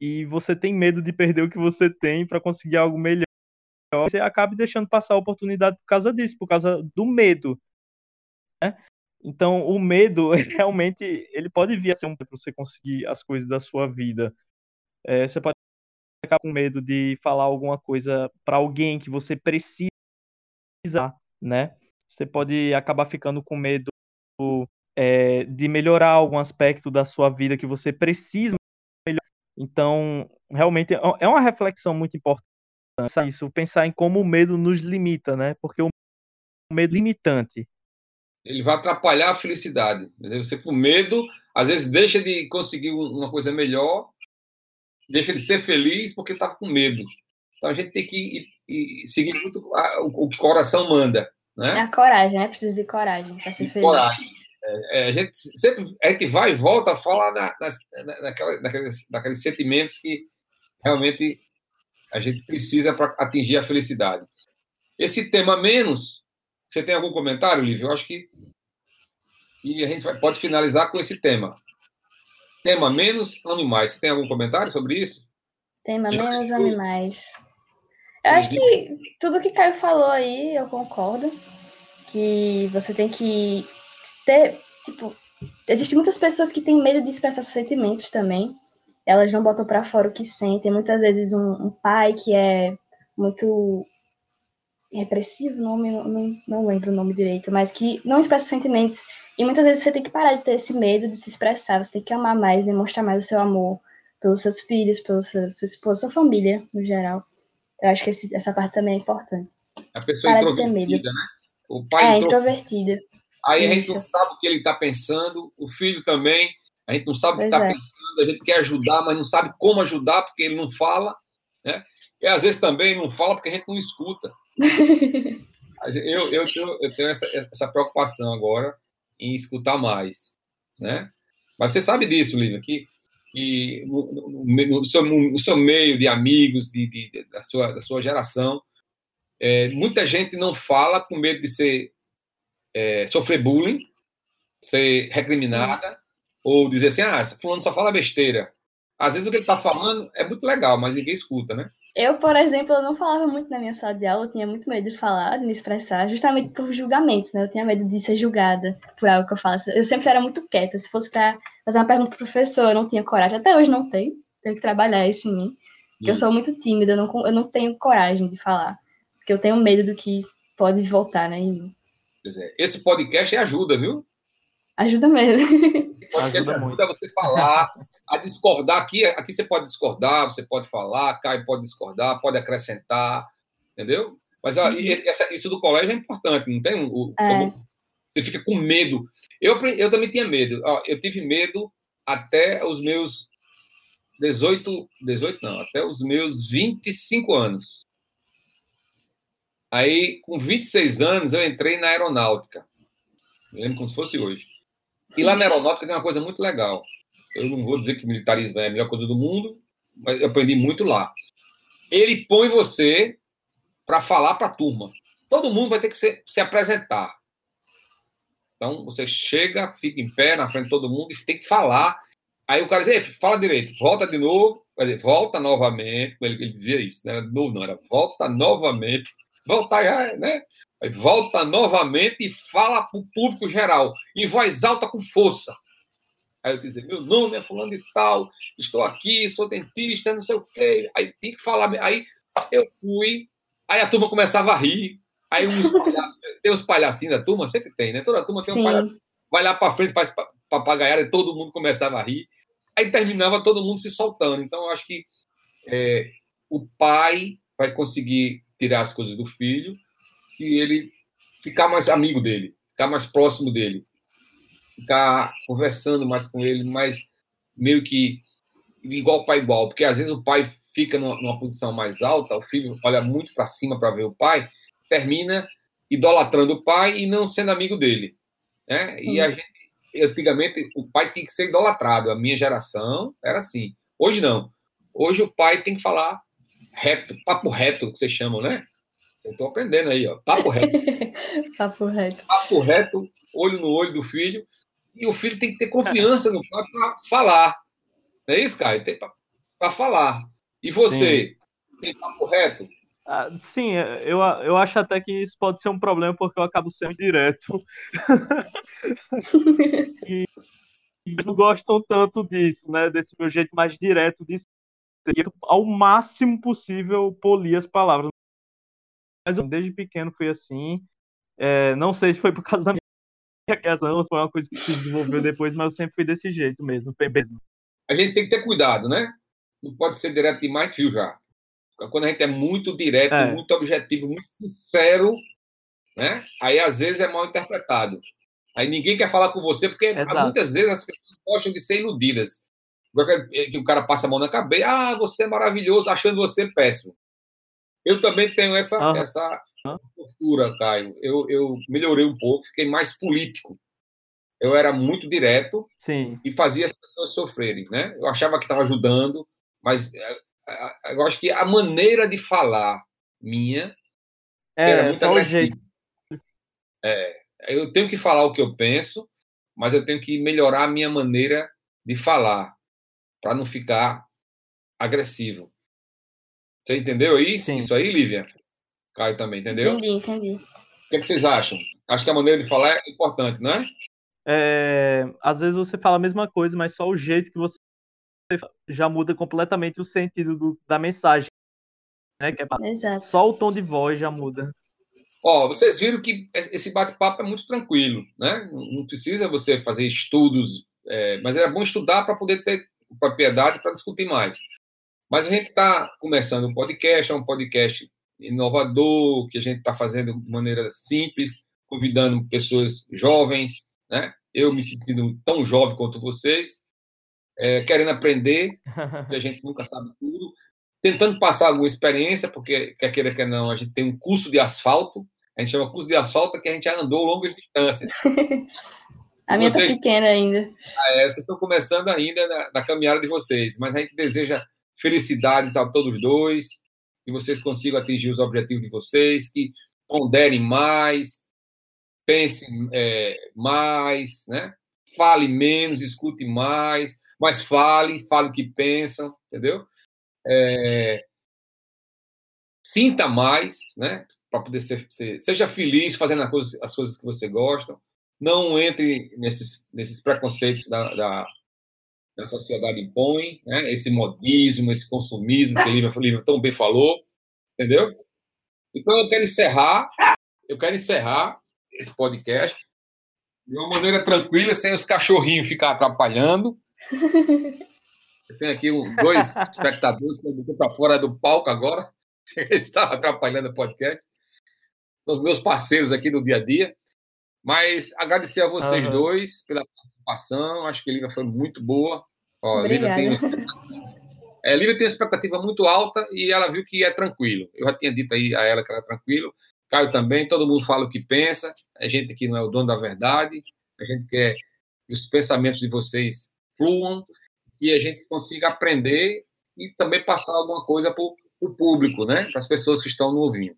e você tem medo de perder o que você tem para conseguir algo melhor, você acaba deixando passar a oportunidade por causa disso, por causa do medo. Né? Então, o medo, realmente, ele pode vir a ser um para você conseguir as coisas da sua vida. É, você pode ficar com medo de falar alguma coisa para alguém que você precisa, né? Você pode acabar ficando com medo é, de melhorar algum aspecto da sua vida que você precisa. Então, realmente, é, é uma reflexão muito importante isso, pensar em como o medo nos limita, né? Porque o medo limitante. Ele vai atrapalhar a felicidade. Você com medo, às vezes deixa de conseguir uma coisa melhor, deixa de ser feliz porque está com medo. Então a gente tem que ir, ir, seguir muito o que o coração manda. Né? É a coragem, né? Precisa de coragem para ser feliz. Coragem. É, a gente sempre a gente vai e volta a falar na, na, naquela, naqueles, naqueles sentimentos que realmente a gente precisa para atingir a felicidade. Esse tema menos, você tem algum comentário, Lívia? Eu acho que, e a gente vai, pode finalizar com esse tema. Tema menos, ame mais. Você tem algum comentário sobre isso? Tema Já menos, ame mais. Eu acho que tudo que Caio falou aí, eu concordo. Que você tem que ter, tipo, existem muitas pessoas que têm medo de expressar seus sentimentos também elas não botam para fora o que sentem. Muitas vezes um, um pai que é muito repressivo, nome, não, não, não lembro o nome direito, mas que não expressa sentimentos. E muitas vezes você tem que parar de ter esse medo de se expressar, você tem que amar mais, demonstrar mais o seu amor pelos seus filhos, pela sua, sua esposa, sua família, no geral. Eu acho que esse, essa parte também é importante. A pessoa Parar introvertida, né? O pai é, introvertida. Aí Isso. a gente não sabe o que ele está pensando, o filho também. A gente não sabe o que está é. pensando, a gente quer ajudar, mas não sabe como ajudar porque ele não fala, né? E às vezes também não fala porque a gente não escuta. eu, eu, tenho, eu tenho essa, essa preocupação agora em escutar mais, né? Mas você sabe disso, Lívia, que, que no, no, no, seu, no seu meio de amigos, de, de, da, sua, da sua geração, é, muita gente não fala com medo de ser é, sofrer bullying, ser recriminada, ou dizer assim, ah, fulano só fala besteira. Às vezes o que ele está falando é muito legal, mas ninguém escuta, né? Eu, por exemplo, eu não falava muito na minha sala de aula, eu tinha muito medo de falar, de me expressar, justamente por julgamentos, né? Eu tinha medo de ser julgada por algo que eu faço. Eu sempre era muito quieta. Se fosse para fazer uma pergunta pro professor, eu não tinha coragem. Até hoje não tenho. Tenho que trabalhar isso em mim. Porque eu sou muito tímida, eu não, eu não tenho coragem de falar. Porque eu tenho medo do que pode voltar, né, em mim. Pois é. Esse podcast ajuda, viu? Ajuda mesmo. Ajuda, ajuda você falar, a discordar. Aqui, aqui você pode discordar, você pode falar, Caio pode discordar, pode acrescentar, entendeu? Mas ó, uhum. essa, isso do colégio é importante, não tem? O, é. você fica com medo. Eu, eu também tinha medo. Ó, eu tive medo até os meus 18, 18 não, até os meus 25 anos. Aí, com 26 anos, eu entrei na aeronáutica. Me lembro como se fosse hoje. E lá na aeronáutica tem uma coisa muito legal. Eu não vou dizer que militarismo é a melhor coisa do mundo, mas eu aprendi muito lá. Ele põe você para falar para a turma. Todo mundo vai ter que se, se apresentar. Então, você chega, fica em pé na frente de todo mundo e tem que falar. Aí o cara diz, fala direito, volta de novo, volta novamente. Ele, ele dizia isso, não era de novo, não, era volta novamente. Volta, né? volta novamente e fala para o público geral, em voz alta com força. Aí eu dizia, meu nome é fulano de tal, estou aqui, sou dentista, não sei o quê. Aí tem que falar. Aí eu fui, aí a turma começava a rir. Aí uns palhaços, tem os palhacinhos da turma, sempre tem, né? Toda turma tem um Sim. palhaço. Vai lá para frente, faz papagaiada e todo mundo começava a rir. Aí terminava todo mundo se soltando. Então eu acho que é, o pai vai conseguir tirar as coisas do filho se ele ficar mais amigo dele, ficar mais próximo dele, ficar conversando mais com ele, mais meio que igual para igual, porque às vezes o pai fica numa, numa posição mais alta, o filho olha muito para cima para ver o pai, termina idolatrando o pai e não sendo amigo dele, né? E a gente antigamente o pai tinha que ser idolatrado, a minha geração era assim. Hoje não. Hoje o pai tem que falar reto, papo reto, que vocês chamam, né? Eu estou aprendendo aí, ó. Papo reto. Papo reto. Papo reto, olho no olho do filho. E o filho tem que ter confiança no pai para falar. Não é isso, Caio? Tem para falar. E você, Sim. tem papo reto? Ah, sim, eu, eu acho até que isso pode ser um problema porque eu acabo sendo direto. e, e não gostam tanto disso, né? Desse meu jeito mais direto de ser. Ao máximo possível polir as palavras. Mas eu, desde pequeno fui assim. É, não sei se foi por causa da minha criação, se foi uma coisa que se desenvolveu depois, mas eu sempre fui desse jeito mesmo. mesmo. A gente tem que ter cuidado, né? Não pode ser direto demais, viu já? Quando a gente é muito direto, é. muito objetivo, muito sincero, né? Aí às vezes é mal interpretado. Aí ninguém quer falar com você, porque Exato. muitas vezes as pessoas gostam de ser iludidas. Que o cara passa a mão na cabeça, ah, você é maravilhoso, achando você péssimo. Eu também tenho essa, uhum. essa postura, Caio. Eu, eu melhorei um pouco, fiquei mais político. Eu era muito direto Sim. e fazia as pessoas sofrerem, né? Eu achava que estava ajudando, mas eh, eu acho que a maneira de falar minha é, era muito agressiva. É, eu tenho que falar o que eu penso, mas eu tenho que melhorar a minha maneira de falar para não ficar agressivo. Você entendeu isso? Sim. Isso aí, Lívia? Caio também, entendeu? Entendi, entendi. O que, é que vocês acham? Acho que a maneira de falar é importante, não é? é? Às vezes você fala a mesma coisa, mas só o jeito que você já muda completamente o sentido do, da mensagem. Né? Que é Exato. Só o tom de voz já muda. Ó, vocês viram que esse bate-papo é muito tranquilo, né? Não precisa você fazer estudos, é, mas é bom estudar para poder ter propriedade para discutir mais. Mas a gente está começando um podcast, é um podcast inovador, que a gente está fazendo de maneira simples, convidando pessoas jovens, né? Eu me sentindo tão jovem quanto vocês, é, querendo aprender, que a gente nunca sabe tudo, tentando passar alguma experiência, porque quer queira que não, a gente tem um curso de asfalto, a gente chama curso de asfalto, que a gente já andou longas distâncias. a minha está pequena ainda. Ah, é, vocês estão começando ainda na, na, caminhada de vocês, mas a gente deseja felicidades a todos dois, que vocês consigam atingir os objetivos de vocês, que ponderem mais, pensem é, mais, né? fale menos, escute mais, mas fale, fale o que pensam, entendeu? É, sinta mais, né? Para poder ser, ser, seja feliz fazendo as coisas, as coisas que você gosta. Não entre nesses, nesses preconceitos da, da, da sociedade impõe, né? Esse modismo, esse consumismo que o livro, livro tão bem falou, entendeu? Então eu quero encerrar, eu quero encerrar esse podcast de uma maneira tranquila, sem os cachorrinhos ficar atrapalhando, eu tenho aqui dois espectadores que eu para fora do palco agora. Eles estavam atrapalhando o podcast. São os meus parceiros aqui no dia a dia. Mas agradecer a vocês uhum. dois pela participação. Acho que a Lívia foi muito boa. Ó, a Lívia tem, é, Lívia tem uma expectativa muito alta e ela viu que é tranquilo. Eu já tinha dito aí a ela que era tranquilo. Caio também, todo mundo fala o que pensa. A gente aqui não é o dono da verdade. A gente quer que os pensamentos de vocês fluam e a gente consiga aprender e também passar alguma coisa para o público, né? para as pessoas que estão no ouvindo.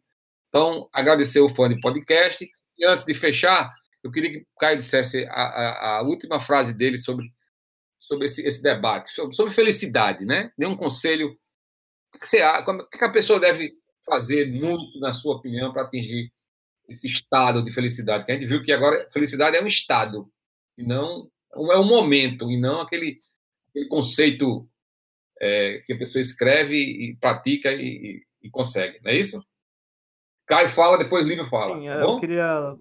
Então, agradecer o fã de podcast. E antes de fechar, eu queria que o Caio dissesse a, a, a última frase dele sobre, sobre esse, esse debate, sobre, sobre, felicidade, né? Dê um conselho. O que, você, o que a pessoa deve fazer muito, na sua opinião, para atingir esse estado de felicidade? Que a gente viu que agora felicidade é um estado, e não é um momento, e não aquele, aquele conceito é, que a pessoa escreve e pratica e, e, e, consegue, não é isso? Caio fala, depois Lívio fala. Sim, tá eu queria.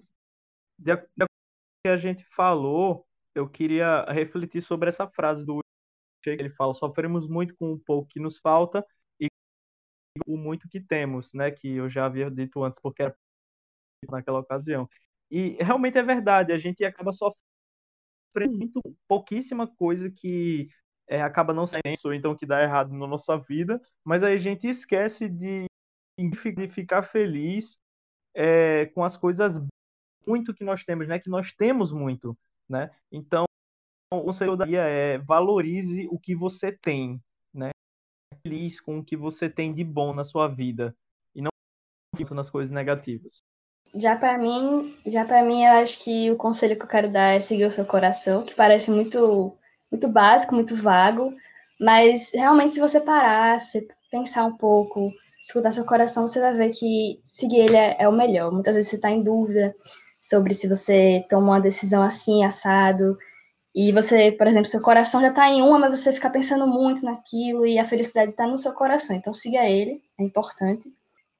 De que a gente falou, eu queria refletir sobre essa frase do que ele fala: sofremos muito com o pouco que nos falta e com o muito que temos, né? Que eu já havia dito antes, porque era naquela ocasião. E realmente é verdade, a gente acaba sofrendo muito pouquíssima coisa que é, acaba não sendo ou então que dá errado na nossa vida, mas aí a gente esquece de, de ficar feliz é, com as coisas muito que nós temos, né? Que nós temos muito, né? Então, o conselho daria é valorize o que você tem, né? Feliz com o que você tem de bom na sua vida e não nas coisas negativas. Já para mim, já para mim eu acho que o conselho que eu quero dar é seguir o seu coração, que parece muito muito básico, muito vago, mas realmente se você parar, se pensar um pouco, escutar seu coração, você vai ver que seguir ele é, é o melhor. Muitas vezes você está em dúvida sobre se você toma uma decisão assim, assado, e você, por exemplo, seu coração já está em uma, mas você fica pensando muito naquilo e a felicidade está no seu coração. Então siga ele, é importante.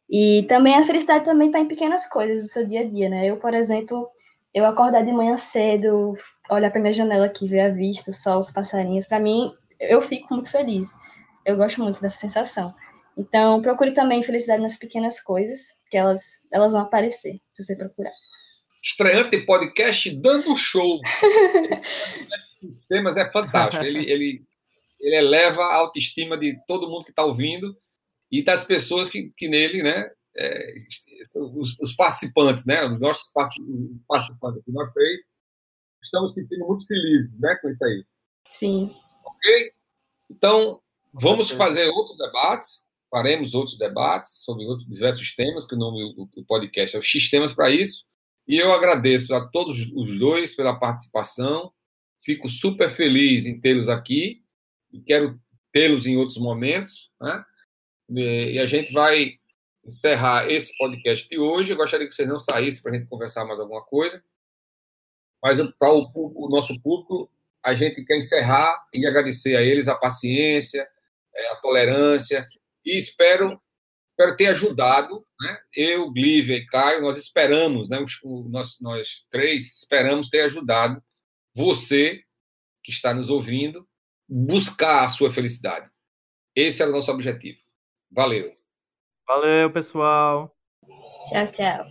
E também a felicidade também está em pequenas coisas do seu dia a dia, né? Eu, por exemplo, eu acordar de manhã cedo, olhar para minha janela aqui, ver a vista, o sol, os passarinhos, para mim, eu fico muito feliz. Eu gosto muito dessa sensação. Então, procure também felicidade nas pequenas coisas, que elas, elas vão aparecer, se você procurar. Estreante podcast dando show. temas é fantástico. Ele, ele, ele eleva a autoestima de todo mundo que está ouvindo e das pessoas que, que nele, né, é, os, os, participantes, né, os nossos participantes aqui, nós três, estamos sentindo muito felizes, né, com isso aí. Sim. Ok? Então, vamos fazer outros debates, faremos outros debates sobre outros diversos temas, que o nome do podcast é o X Temas para isso. E eu agradeço a todos os dois pela participação. Fico super feliz em tê-los aqui e quero tê-los em outros momentos. Né? E a gente vai encerrar esse podcast de hoje. Eu gostaria que vocês não saíssem para a gente conversar mais alguma coisa. Mas para o, o, nosso público, a gente quer encerrar e agradecer a eles a paciência, é, a tolerância e espero espero ter ajudado, né? Eu, Glívia e Caio, nós esperamos, né? nós, nós três esperamos ter ajudado você que está nos ouvindo buscar a sua felicidade. Esse é o nosso objetivo. Valeu. Valeu, pessoal. Tchau, tchau.